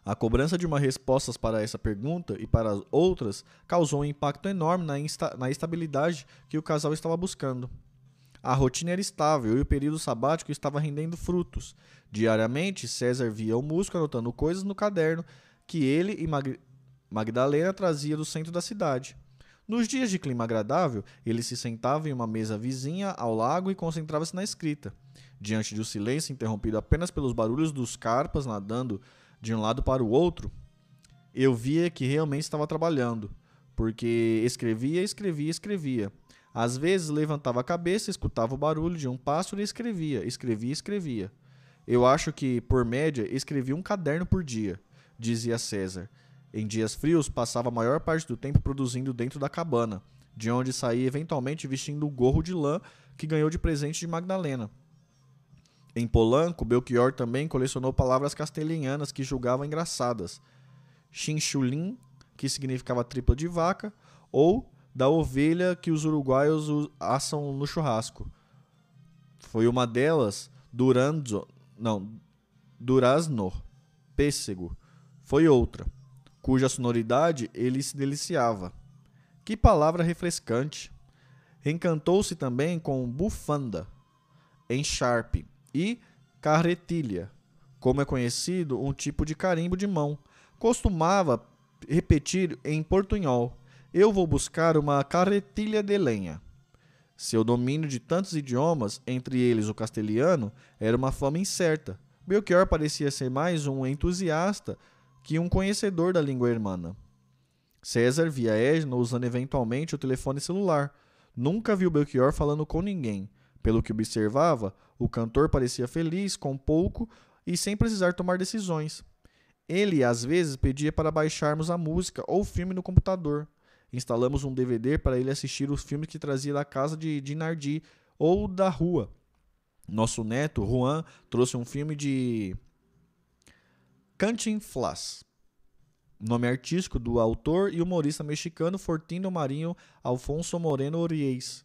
A cobrança de uma resposta para essa pergunta e para as outras causou um impacto enorme na, insta na estabilidade que o casal estava buscando. A rotina era estável e o período sabático estava rendendo frutos. Diariamente, César via o músico anotando coisas no caderno que ele e Mag Magdalena trazia do centro da cidade. Nos dias de clima agradável, ele se sentava em uma mesa vizinha ao lago e concentrava-se na escrita. Diante de um silêncio interrompido apenas pelos barulhos dos carpas nadando de um lado para o outro, eu via que realmente estava trabalhando, porque escrevia, escrevia, escrevia. Às vezes levantava a cabeça, escutava o barulho de um pássaro e escrevia, escrevia, escrevia. Eu acho que, por média, escrevia um caderno por dia, dizia César. Em dias frios, passava a maior parte do tempo produzindo dentro da cabana, de onde saía eventualmente vestindo o gorro de lã que ganhou de presente de Magdalena. Em Polanco, Belchior também colecionou palavras castelhanas que julgava engraçadas. Chinchulin, que significava tripla de vaca, ou da ovelha que os uruguaios assam no churrasco. Foi uma delas, Duranzo, não, Durazno, pêssego. Foi outra, cuja sonoridade ele se deliciava. Que palavra refrescante! Encantou-se também com bufanda, encharpe e carretilha, como é conhecido um tipo de carimbo de mão. Costumava repetir em portunhol: Eu vou buscar uma carretilha de lenha. Seu domínio de tantos idiomas, entre eles o castelhano, era uma fama incerta. Belchior parecia ser mais um entusiasta que um conhecedor da língua hermana. César via Edna usando eventualmente o telefone celular. Nunca viu Belchior falando com ninguém. Pelo que observava, o cantor parecia feliz com pouco e sem precisar tomar decisões. Ele, às vezes, pedia para baixarmos a música ou filme no computador. Instalamos um DVD para ele assistir os filmes que trazia da casa de Dinardi ou da rua. Nosso neto, Juan, trouxe um filme de Cantinflas, nome artístico do autor e humorista mexicano Fortino Marinho Alfonso Moreno Oriez.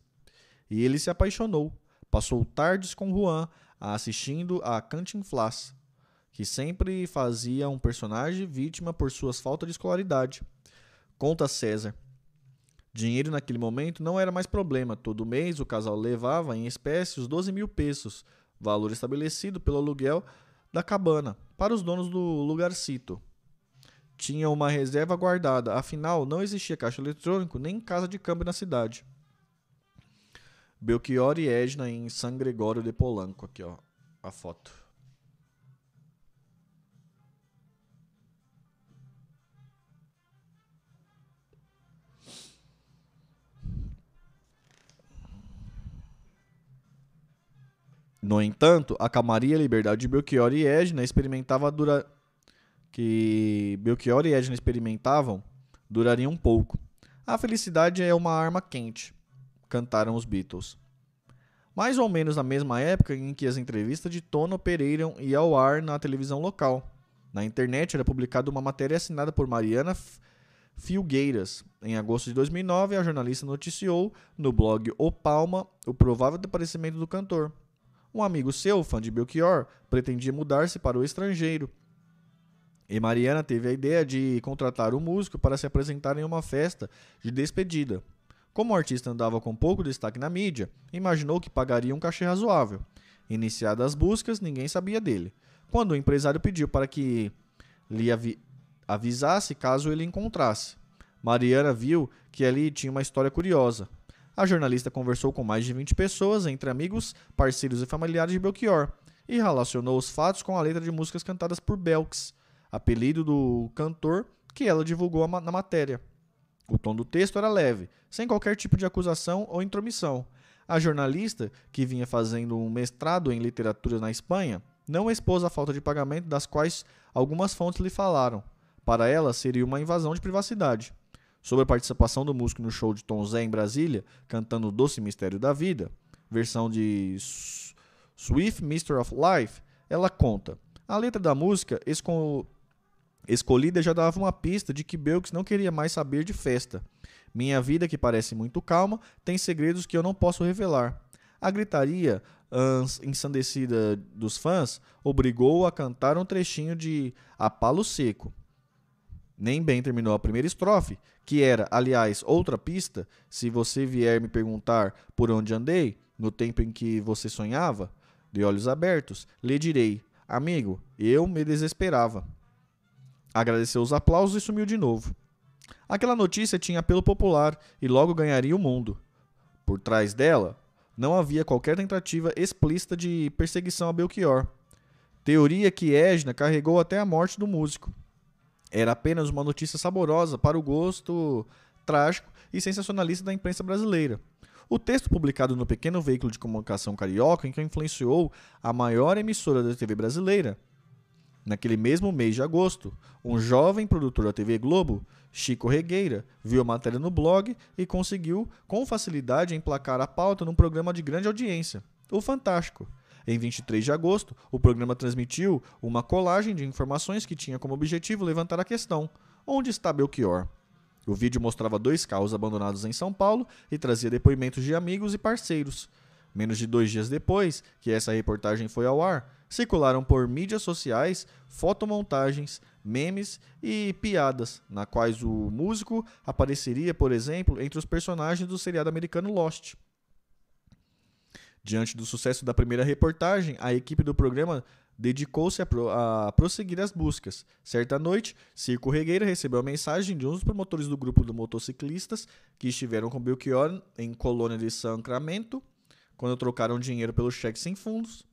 E ele se apaixonou. Passou tardes com Juan assistindo a Cantinflas, que sempre fazia um personagem vítima por suas faltas de escolaridade. Conta César. Dinheiro naquele momento não era mais problema. Todo mês o casal levava em espécie os 12 mil pesos, valor estabelecido pelo aluguel da cabana, para os donos do lugarcito. Tinha uma reserva guardada, afinal não existia caixa eletrônico nem casa de câmbio na cidade. Belchior e Edna em San Gregório de Polanco, aqui ó, a foto. No entanto, a calmaria e a liberdade de Belchior e Edna experimentava dura... que Belchior e Edna experimentavam durariam um pouco. A felicidade é uma arma quente, cantaram os Beatles. Mais ou menos na mesma época em que as entrevistas de Tono Pereira iam ao ar na televisão local. Na internet era publicada uma matéria assinada por Mariana Filgueiras. Em agosto de 2009, a jornalista noticiou no blog O Palma o provável desaparecimento do cantor. Um amigo seu, fã de Belchior, pretendia mudar-se para o estrangeiro. E Mariana teve a ideia de contratar o músico para se apresentar em uma festa de despedida. Como o artista andava com pouco destaque na mídia, imaginou que pagaria um cachê razoável. Iniciadas as buscas, ninguém sabia dele. Quando o empresário pediu para que lhe avi avisasse caso ele encontrasse, Mariana viu que ali tinha uma história curiosa. A jornalista conversou com mais de 20 pessoas, entre amigos, parceiros e familiares de Belchior, e relacionou os fatos com a letra de músicas cantadas por Belks, apelido do cantor que ela divulgou na matéria. O tom do texto era leve, sem qualquer tipo de acusação ou intromissão. A jornalista, que vinha fazendo um mestrado em literatura na Espanha, não expôs a falta de pagamento das quais algumas fontes lhe falaram. Para ela, seria uma invasão de privacidade. Sobre a participação do músico no show de Tom Zé em Brasília, cantando Doce Mistério da Vida, versão de Swift Mister of Life, ela conta: A letra da música esco escolhida já dava uma pista de que Belks não queria mais saber de festa. Minha vida, que parece muito calma, tem segredos que eu não posso revelar. A gritaria ensandecida dos fãs obrigou-o a cantar um trechinho de A Palo Seco, nem bem terminou a primeira estrofe, que era, aliás, outra pista. Se você vier me perguntar por onde andei, no tempo em que você sonhava, de olhos abertos, lhe direi: Amigo, eu me desesperava. Agradeceu os aplausos e sumiu de novo. Aquela notícia tinha apelo popular e logo ganharia o mundo. Por trás dela, não havia qualquer tentativa explícita de perseguição a Belchior. Teoria que Edna carregou até a morte do músico. Era apenas uma notícia saborosa para o gosto trágico e sensacionalista da imprensa brasileira. O texto publicado no pequeno veículo de comunicação carioca, em que influenciou a maior emissora da TV brasileira, Naquele mesmo mês de agosto, um jovem produtor da TV Globo, Chico Regueira, viu a matéria no blog e conseguiu, com facilidade, emplacar a pauta num programa de grande audiência, O Fantástico. Em 23 de agosto, o programa transmitiu uma colagem de informações que tinha como objetivo levantar a questão: onde está Belchior? O vídeo mostrava dois carros abandonados em São Paulo e trazia depoimentos de amigos e parceiros. Menos de dois dias depois que essa reportagem foi ao ar, circularam por mídias sociais fotomontagens, memes e piadas, na quais o músico apareceria, por exemplo, entre os personagens do seriado americano Lost. Diante do sucesso da primeira reportagem, a equipe do programa dedicou-se a, pro, a, prosseguir as buscas. Certa noite, Circo Regueira recebeu a mensagem de um dos promotores do grupo de motociclistas que estiveram com Belchior em Colônia de Sacramento, quando trocaram dinheiro pelo cheque sem fundos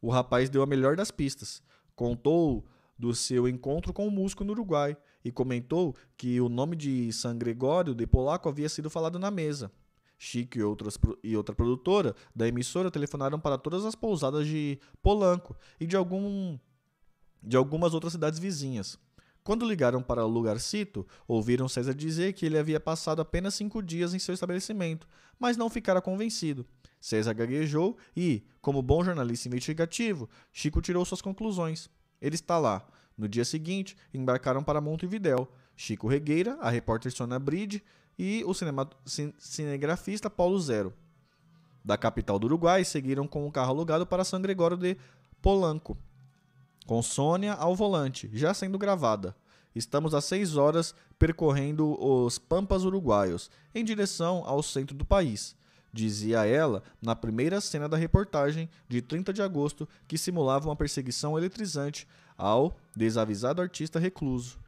o rapaz deu a melhor das pistas. Contou do seu encontro com o músico no Uruguai e comentou que o nome de San Gregório de Polaco havia sido falado na mesa. Chico e, outras, e outra produtora da emissora telefonaram para todas as pousadas de Polanco e de, algum, de algumas outras cidades vizinhas. Quando ligaram para o lugarcito, ouviram César dizer que ele havia passado apenas cinco dias em seu estabelecimento, mas não ficara convencido. César gaguejou e, como bom jornalista investigativo, Chico tirou suas conclusões. Ele está lá. No dia seguinte, embarcaram para Montevidéu. Chico Regueira, a repórter Sônia Bride e o cinema, cinegrafista Paulo Zero. Da capital do Uruguai, seguiram com o carro alugado para São Gregório de Polanco, com Sônia ao volante, já sendo gravada. Estamos há seis horas percorrendo os Pampas uruguaios, em direção ao centro do país dizia ela na primeira cena da reportagem de 30 de agosto que simulava uma perseguição eletrizante ao desavisado artista recluso.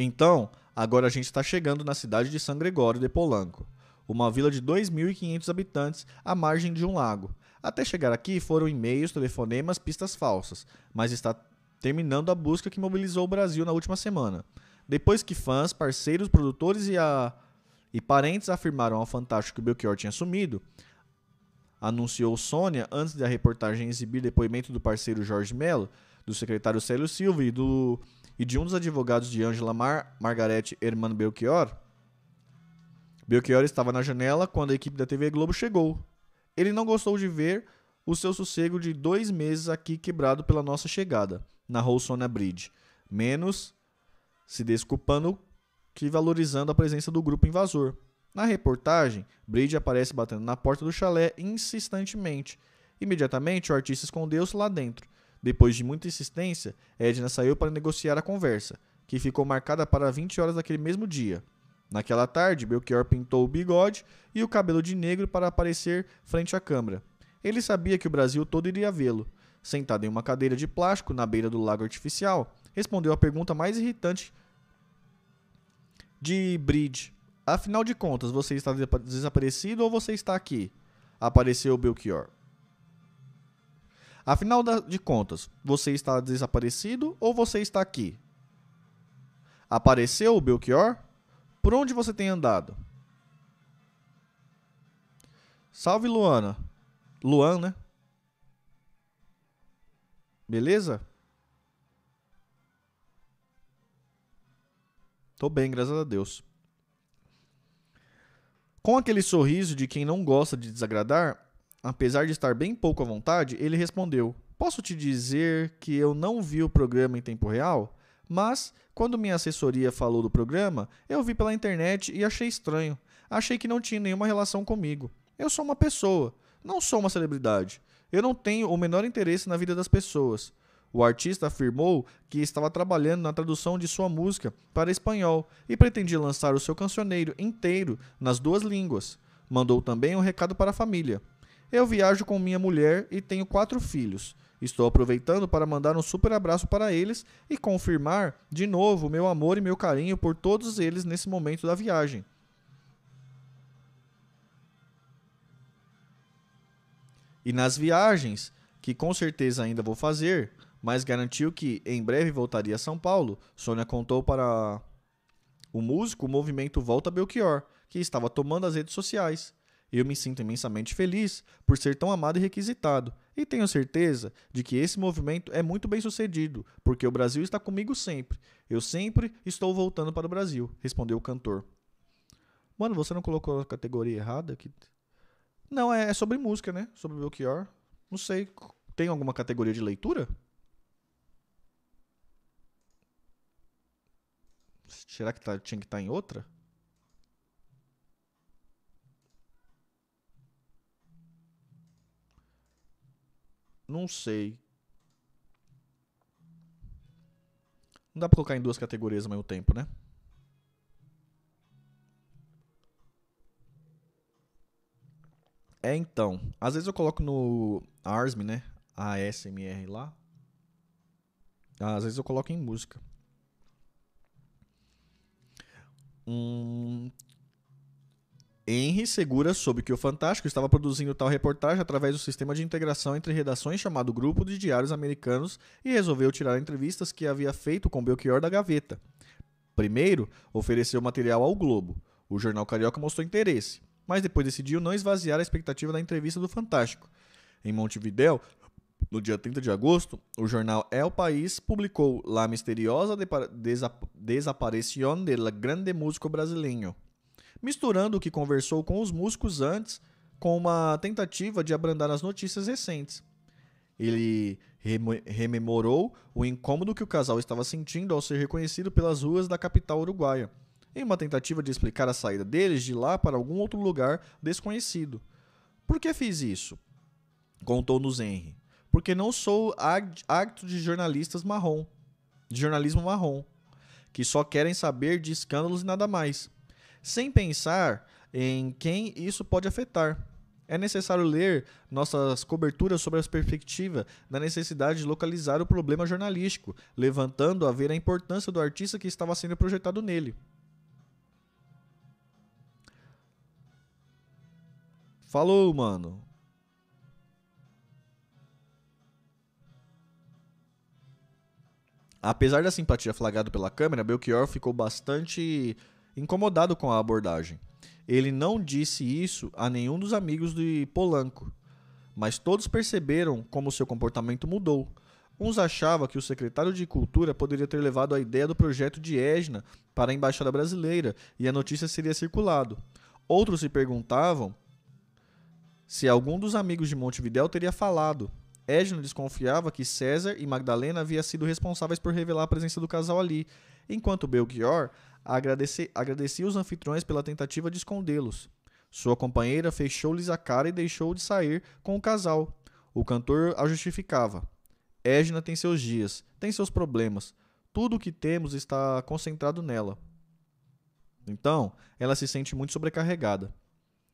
Então, agora a gente está chegando na cidade de San Gregório de Polanco, uma vila de 2.500 habitantes à margem de um lago. Até chegar aqui foram e-mails, telefonemas, pistas falsas, mas está terminando a busca que mobilizou o Brasil na última semana. Depois que fãs, parceiros, produtores e, a, e parentes afirmaram ao Fantástico que Belchior tinha sumido, anunciou Sônia antes da reportagem exibir depoimento do parceiro Jorge Mello, do secretário Célio Silva e, do, e de um dos advogados de Angela Mar, Margarete Hermano Belchior. Belchior estava na janela quando a equipe da TV Globo chegou. Ele não gostou de ver o seu sossego de dois meses aqui quebrado pela nossa chegada, narrou Sônia Bridge. Menos se desculpando que valorizando a presença do grupo invasor. Na reportagem, Brady aparece batendo na porta do chalé insistentemente. Imediatamente, o artista escondeu-se lá dentro. Depois de muita insistência, Edna saiu para negociar a conversa, que ficou marcada para 20 horas daquele mesmo dia. Naquela tarde, Belchior pintou o bigode e o cabelo de negro para aparecer frente à câmera. Ele sabia que o Brasil todo iria vê-lo. Sentado em uma cadeira de plástico na beira do lago artificial, respondeu a pergunta mais irritante de Bridge. Afinal de contas, você está desaparecido ou você está aqui? Apareceu Belchior. Afinal de contas, você está desaparecido ou você está aqui? Apareceu o Belchior? Por onde você tem andado? Salve Luana. Luan, né? Beleza? Tô bem, graças a Deus. Com aquele sorriso de quem não gosta de desagradar, apesar de estar bem pouco à vontade, ele respondeu: Posso te dizer que eu não vi o programa em tempo real? Mas, quando minha assessoria falou do programa, eu vi pela internet e achei estranho. Achei que não tinha nenhuma relação comigo. Eu sou uma pessoa, não sou uma celebridade. Eu não tenho o menor interesse na vida das pessoas. O artista afirmou que estava trabalhando na tradução de sua música para espanhol e pretendia lançar o seu cancioneiro inteiro nas duas línguas. Mandou também um recado para a família. Eu viajo com minha mulher e tenho quatro filhos. Estou aproveitando para mandar um super abraço para eles e confirmar de novo meu amor e meu carinho por todos eles nesse momento da viagem. E nas viagens, que com certeza ainda vou fazer, mas garantiu que em breve voltaria a São Paulo. Sônia contou para o músico o movimento Volta Belchior, que estava tomando as redes sociais. Eu me sinto imensamente feliz por ser tão amado e requisitado, e tenho certeza de que esse movimento é muito bem sucedido, porque o Brasil está comigo sempre. Eu sempre estou voltando para o Brasil, respondeu o cantor. Mano, você não colocou a categoria errada aqui? Não, é, é sobre música, né? Sobre Belchior. Não sei. Tem alguma categoria de leitura? Será que tá, tinha que estar tá em outra? Não sei. Não dá pra colocar em duas categorias ao mesmo tempo, né? É, então. Às vezes eu coloco no ARSM, né? ASMR lá. Às vezes eu coloco em música. Hum, Henry Segura soube que o Fantástico estava produzindo tal reportagem através do sistema de integração entre redações chamado Grupo de Diários Americanos e resolveu tirar entrevistas que havia feito com Belchior da gaveta. Primeiro, ofereceu material ao Globo. O jornal carioca mostrou interesse, mas depois decidiu não esvaziar a expectativa da entrevista do Fantástico. Em Montevidéu, no dia 30 de agosto, o jornal El País publicou La misteriosa desaparición del grande músico brasileño, misturando o que conversou com os músicos antes com uma tentativa de abrandar as notícias recentes. Ele rememorou o incômodo que o casal estava sentindo ao ser reconhecido pelas ruas da capital uruguaia, em uma tentativa de explicar a saída deles de lá para algum outro lugar desconhecido. Por que fiz isso? Contou-nos Henry. Porque não sou acto de jornalistas marrom, de jornalismo marrom, que só querem saber de escândalos e nada mais sem pensar em quem isso pode afetar. É necessário ler nossas coberturas sobre a perspectiva da necessidade de localizar o problema jornalístico, levantando a ver a importância do artista que estava sendo projetado nele. Falou, mano. Apesar da simpatia flagrada pela câmera, Belchior ficou bastante incomodado com a abordagem. Ele não disse isso a nenhum dos amigos de Polanco, mas todos perceberam como seu comportamento mudou. Uns achavam que o secretário de Cultura poderia ter levado a ideia do projeto de Edna para a embaixada brasileira e a notícia seria circulado. Outros se perguntavam se algum dos amigos de Montevidéu teria falado. Edna desconfiava que César e Magdalena haviam sido responsáveis por revelar a presença do casal ali, enquanto Belchior agradeci, agradecia os anfitriões pela tentativa de escondê-los. Sua companheira fechou-lhes a cara e deixou de sair com o casal. O cantor a justificava. Égina tem seus dias, tem seus problemas. Tudo o que temos está concentrado nela. Então, ela se sente muito sobrecarregada.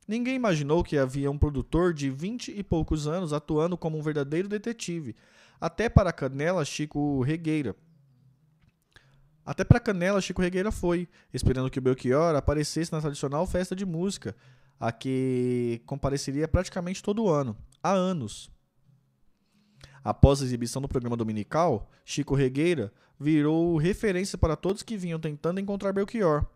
Ninguém imaginou que havia um produtor de vinte e poucos anos atuando como um verdadeiro detetive, até para a canela Chico Regueira, até para Canela, Chico Regueira foi, esperando que o Belchior aparecesse na tradicional festa de música, a que compareceria praticamente todo ano, há anos. Após a exibição do programa dominical, Chico Regueira virou referência para todos que vinham tentando encontrar Belchior,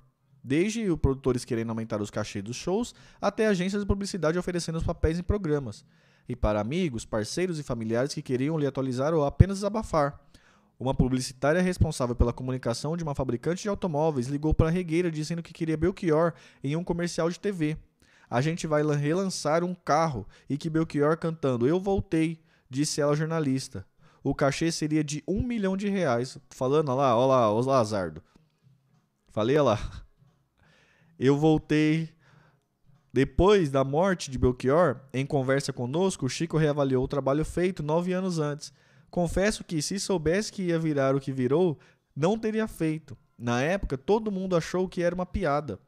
desde os produtores querendo aumentar os cachês dos shows até agências de publicidade oferecendo os papéis em programas, e para amigos, parceiros e familiares que queriam lhe atualizar ou apenas desabafar. Uma publicitária responsável pela comunicação de uma fabricante de automóveis ligou para a Regueira dizendo que queria Belchior em um comercial de TV. A gente vai relançar um carro e que Belchior cantando Eu Voltei, disse ela jornalista. O cachê seria de um milhão de reais. Falando, lá, olha lá, o Lazardo. Falei, olha lá. [laughs] Eu voltei. Depois da morte de Belchior, em conversa conosco, Chico reavaliou o trabalho feito nove anos antes Confesso que se soubesse que ia virar o que virou, não teria feito. Na época, todo mundo achou que era uma piada.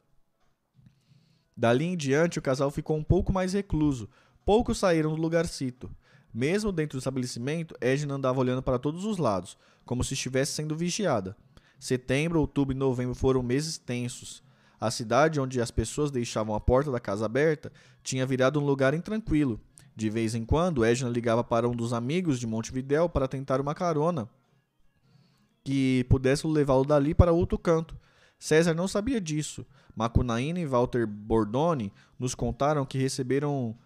Dali em diante, o casal ficou um pouco mais recluso. Poucos saíram do lugarcito. Mesmo dentro do estabelecimento, Edna andava olhando para todos os lados, como se estivesse sendo vigiada. Setembro, outubro e novembro foram meses tensos. A cidade onde as pessoas deixavam a porta da casa aberta tinha virado um lugar intranquilo, De vez em quando, Edna ligava para um dos amigos de Montevidéu para tentar uma carona que pudesse levá-lo dali para outro canto. César não sabia disso. Macunaína e Walter Bordoni nos contaram que receberam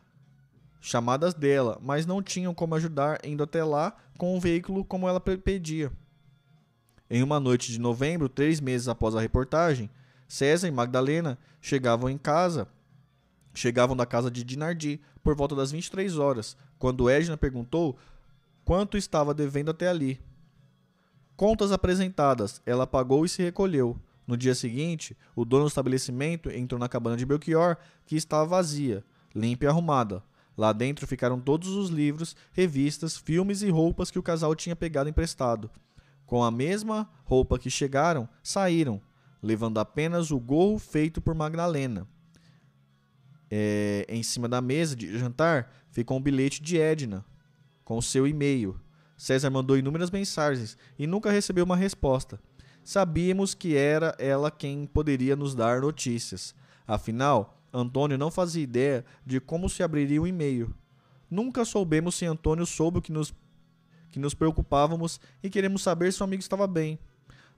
chamadas dela, mas não tinham como ajudar indo até lá com um veículo como ela pedia. Em uma noite de novembro, três meses após a reportagem, César e Magdalena chegavam em casa, chegavam da casa de Dinardi por volta das 23 horas, quando Edna perguntou quanto estava devendo até ali. Contas apresentadas, ela pagou e se recolheu. No dia seguinte, o dono do estabelecimento entrou na cabana de Belchior, que estava vazia, limpa e arrumada. Lá dentro ficaram todos os livros, revistas, filmes e roupas que o casal tinha pegado emprestado. Com a mesma roupa que chegaram, saíram, levando apenas o gorro feito por Magdalena. É, em cima da mesa de jantar ficou um bilhete de Edna, com seu e-mail. César mandou inúmeras mensagens e nunca recebeu uma resposta. Sabíamos que era ela quem poderia nos dar notícias. Afinal, Antônio não fazia ideia de como se abriria um e-mail. Nunca soubemos se Antônio soube que nos, que nos preocupávamos e queremos saber se o amigo estava bem.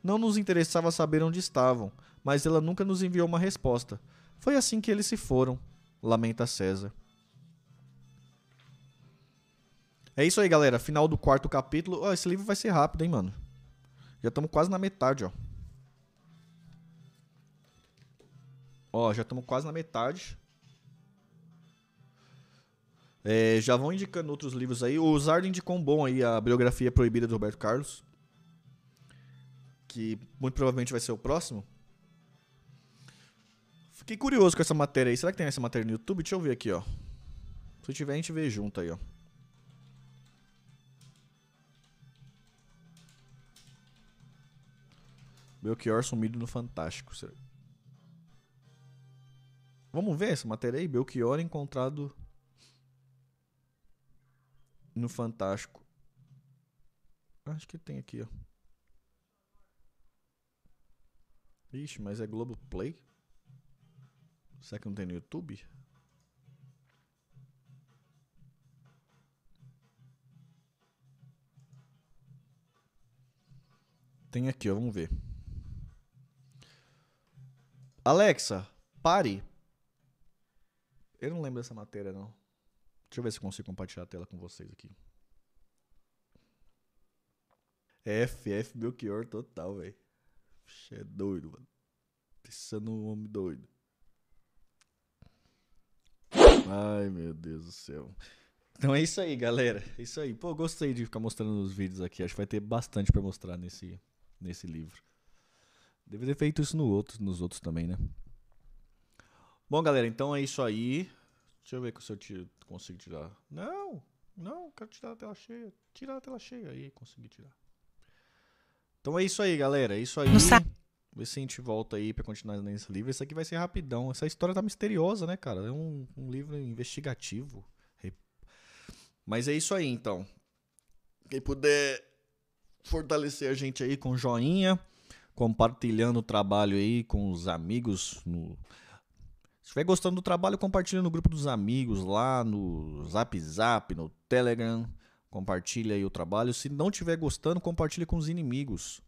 Não nos interessava saber onde estavam, mas ela nunca nos enviou uma resposta. Foi assim que eles se foram, lamenta César. É isso aí, galera. Final do quarto capítulo. Oh, esse livro vai ser rápido, hein, mano. Já estamos quase na metade, ó. Ó, já estamos quase na metade. É, já vão indicando outros livros aí. O Zardo indicou um bom aí, a biografia proibida do Roberto Carlos. Que muito provavelmente vai ser o próximo. Fiquei curioso com essa matéria aí. Será que tem essa matéria no YouTube? Deixa eu ver aqui, ó. Se tiver, a gente vê junto aí, ó. Belchior sumido no Fantástico. Será? Vamos ver essa matéria aí? Belchior encontrado no Fantástico. Acho que tem aqui, ó. Ixi, mas é Globoplay? Será que não tem no YouTube? Tem aqui, ó, vamos ver. Alexa, pare. Eu não lembro dessa matéria, não. Deixa eu ver se eu consigo compartilhar a tela com vocês aqui. F, F Belchior total, velho. É doido, mano. Pensando um homem doido. Ai, meu Deus do céu. Então é isso aí, galera. É isso aí. Pô, gostei de ficar mostrando os vídeos aqui. Acho que vai ter bastante para mostrar nesse, nesse livro. Deve ter feito isso no outro, nos outros também, né? Bom, galera, então é isso aí. Deixa eu ver se eu consigo tirar. Não, não, quero tirar a tela cheia. Tirar a tela cheia aí, consegui tirar. Então é isso aí, galera. É isso aí. Ver se a gente volta aí pra continuar nesse livro. Esse aqui vai ser rapidão. Essa história tá misteriosa, né, cara? É um, um livro investigativo. Mas é isso aí, então. Quem puder fortalecer a gente aí com joinha, compartilhando o trabalho aí com os amigos no se estiver gostando do trabalho, compartilha no grupo dos amigos, lá no Zap Zap, no Telegram. Compartilha aí o trabalho. Se não estiver gostando, compartilha com os inimigos.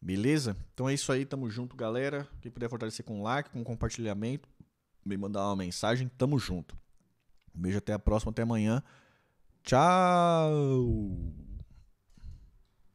Beleza? Então é isso aí, tamo junto, galera. Quem puder fortalecer com like, com compartilhamento, me mandar uma mensagem, tamo junto. Um beijo até a próxima, até amanhã. Tchau!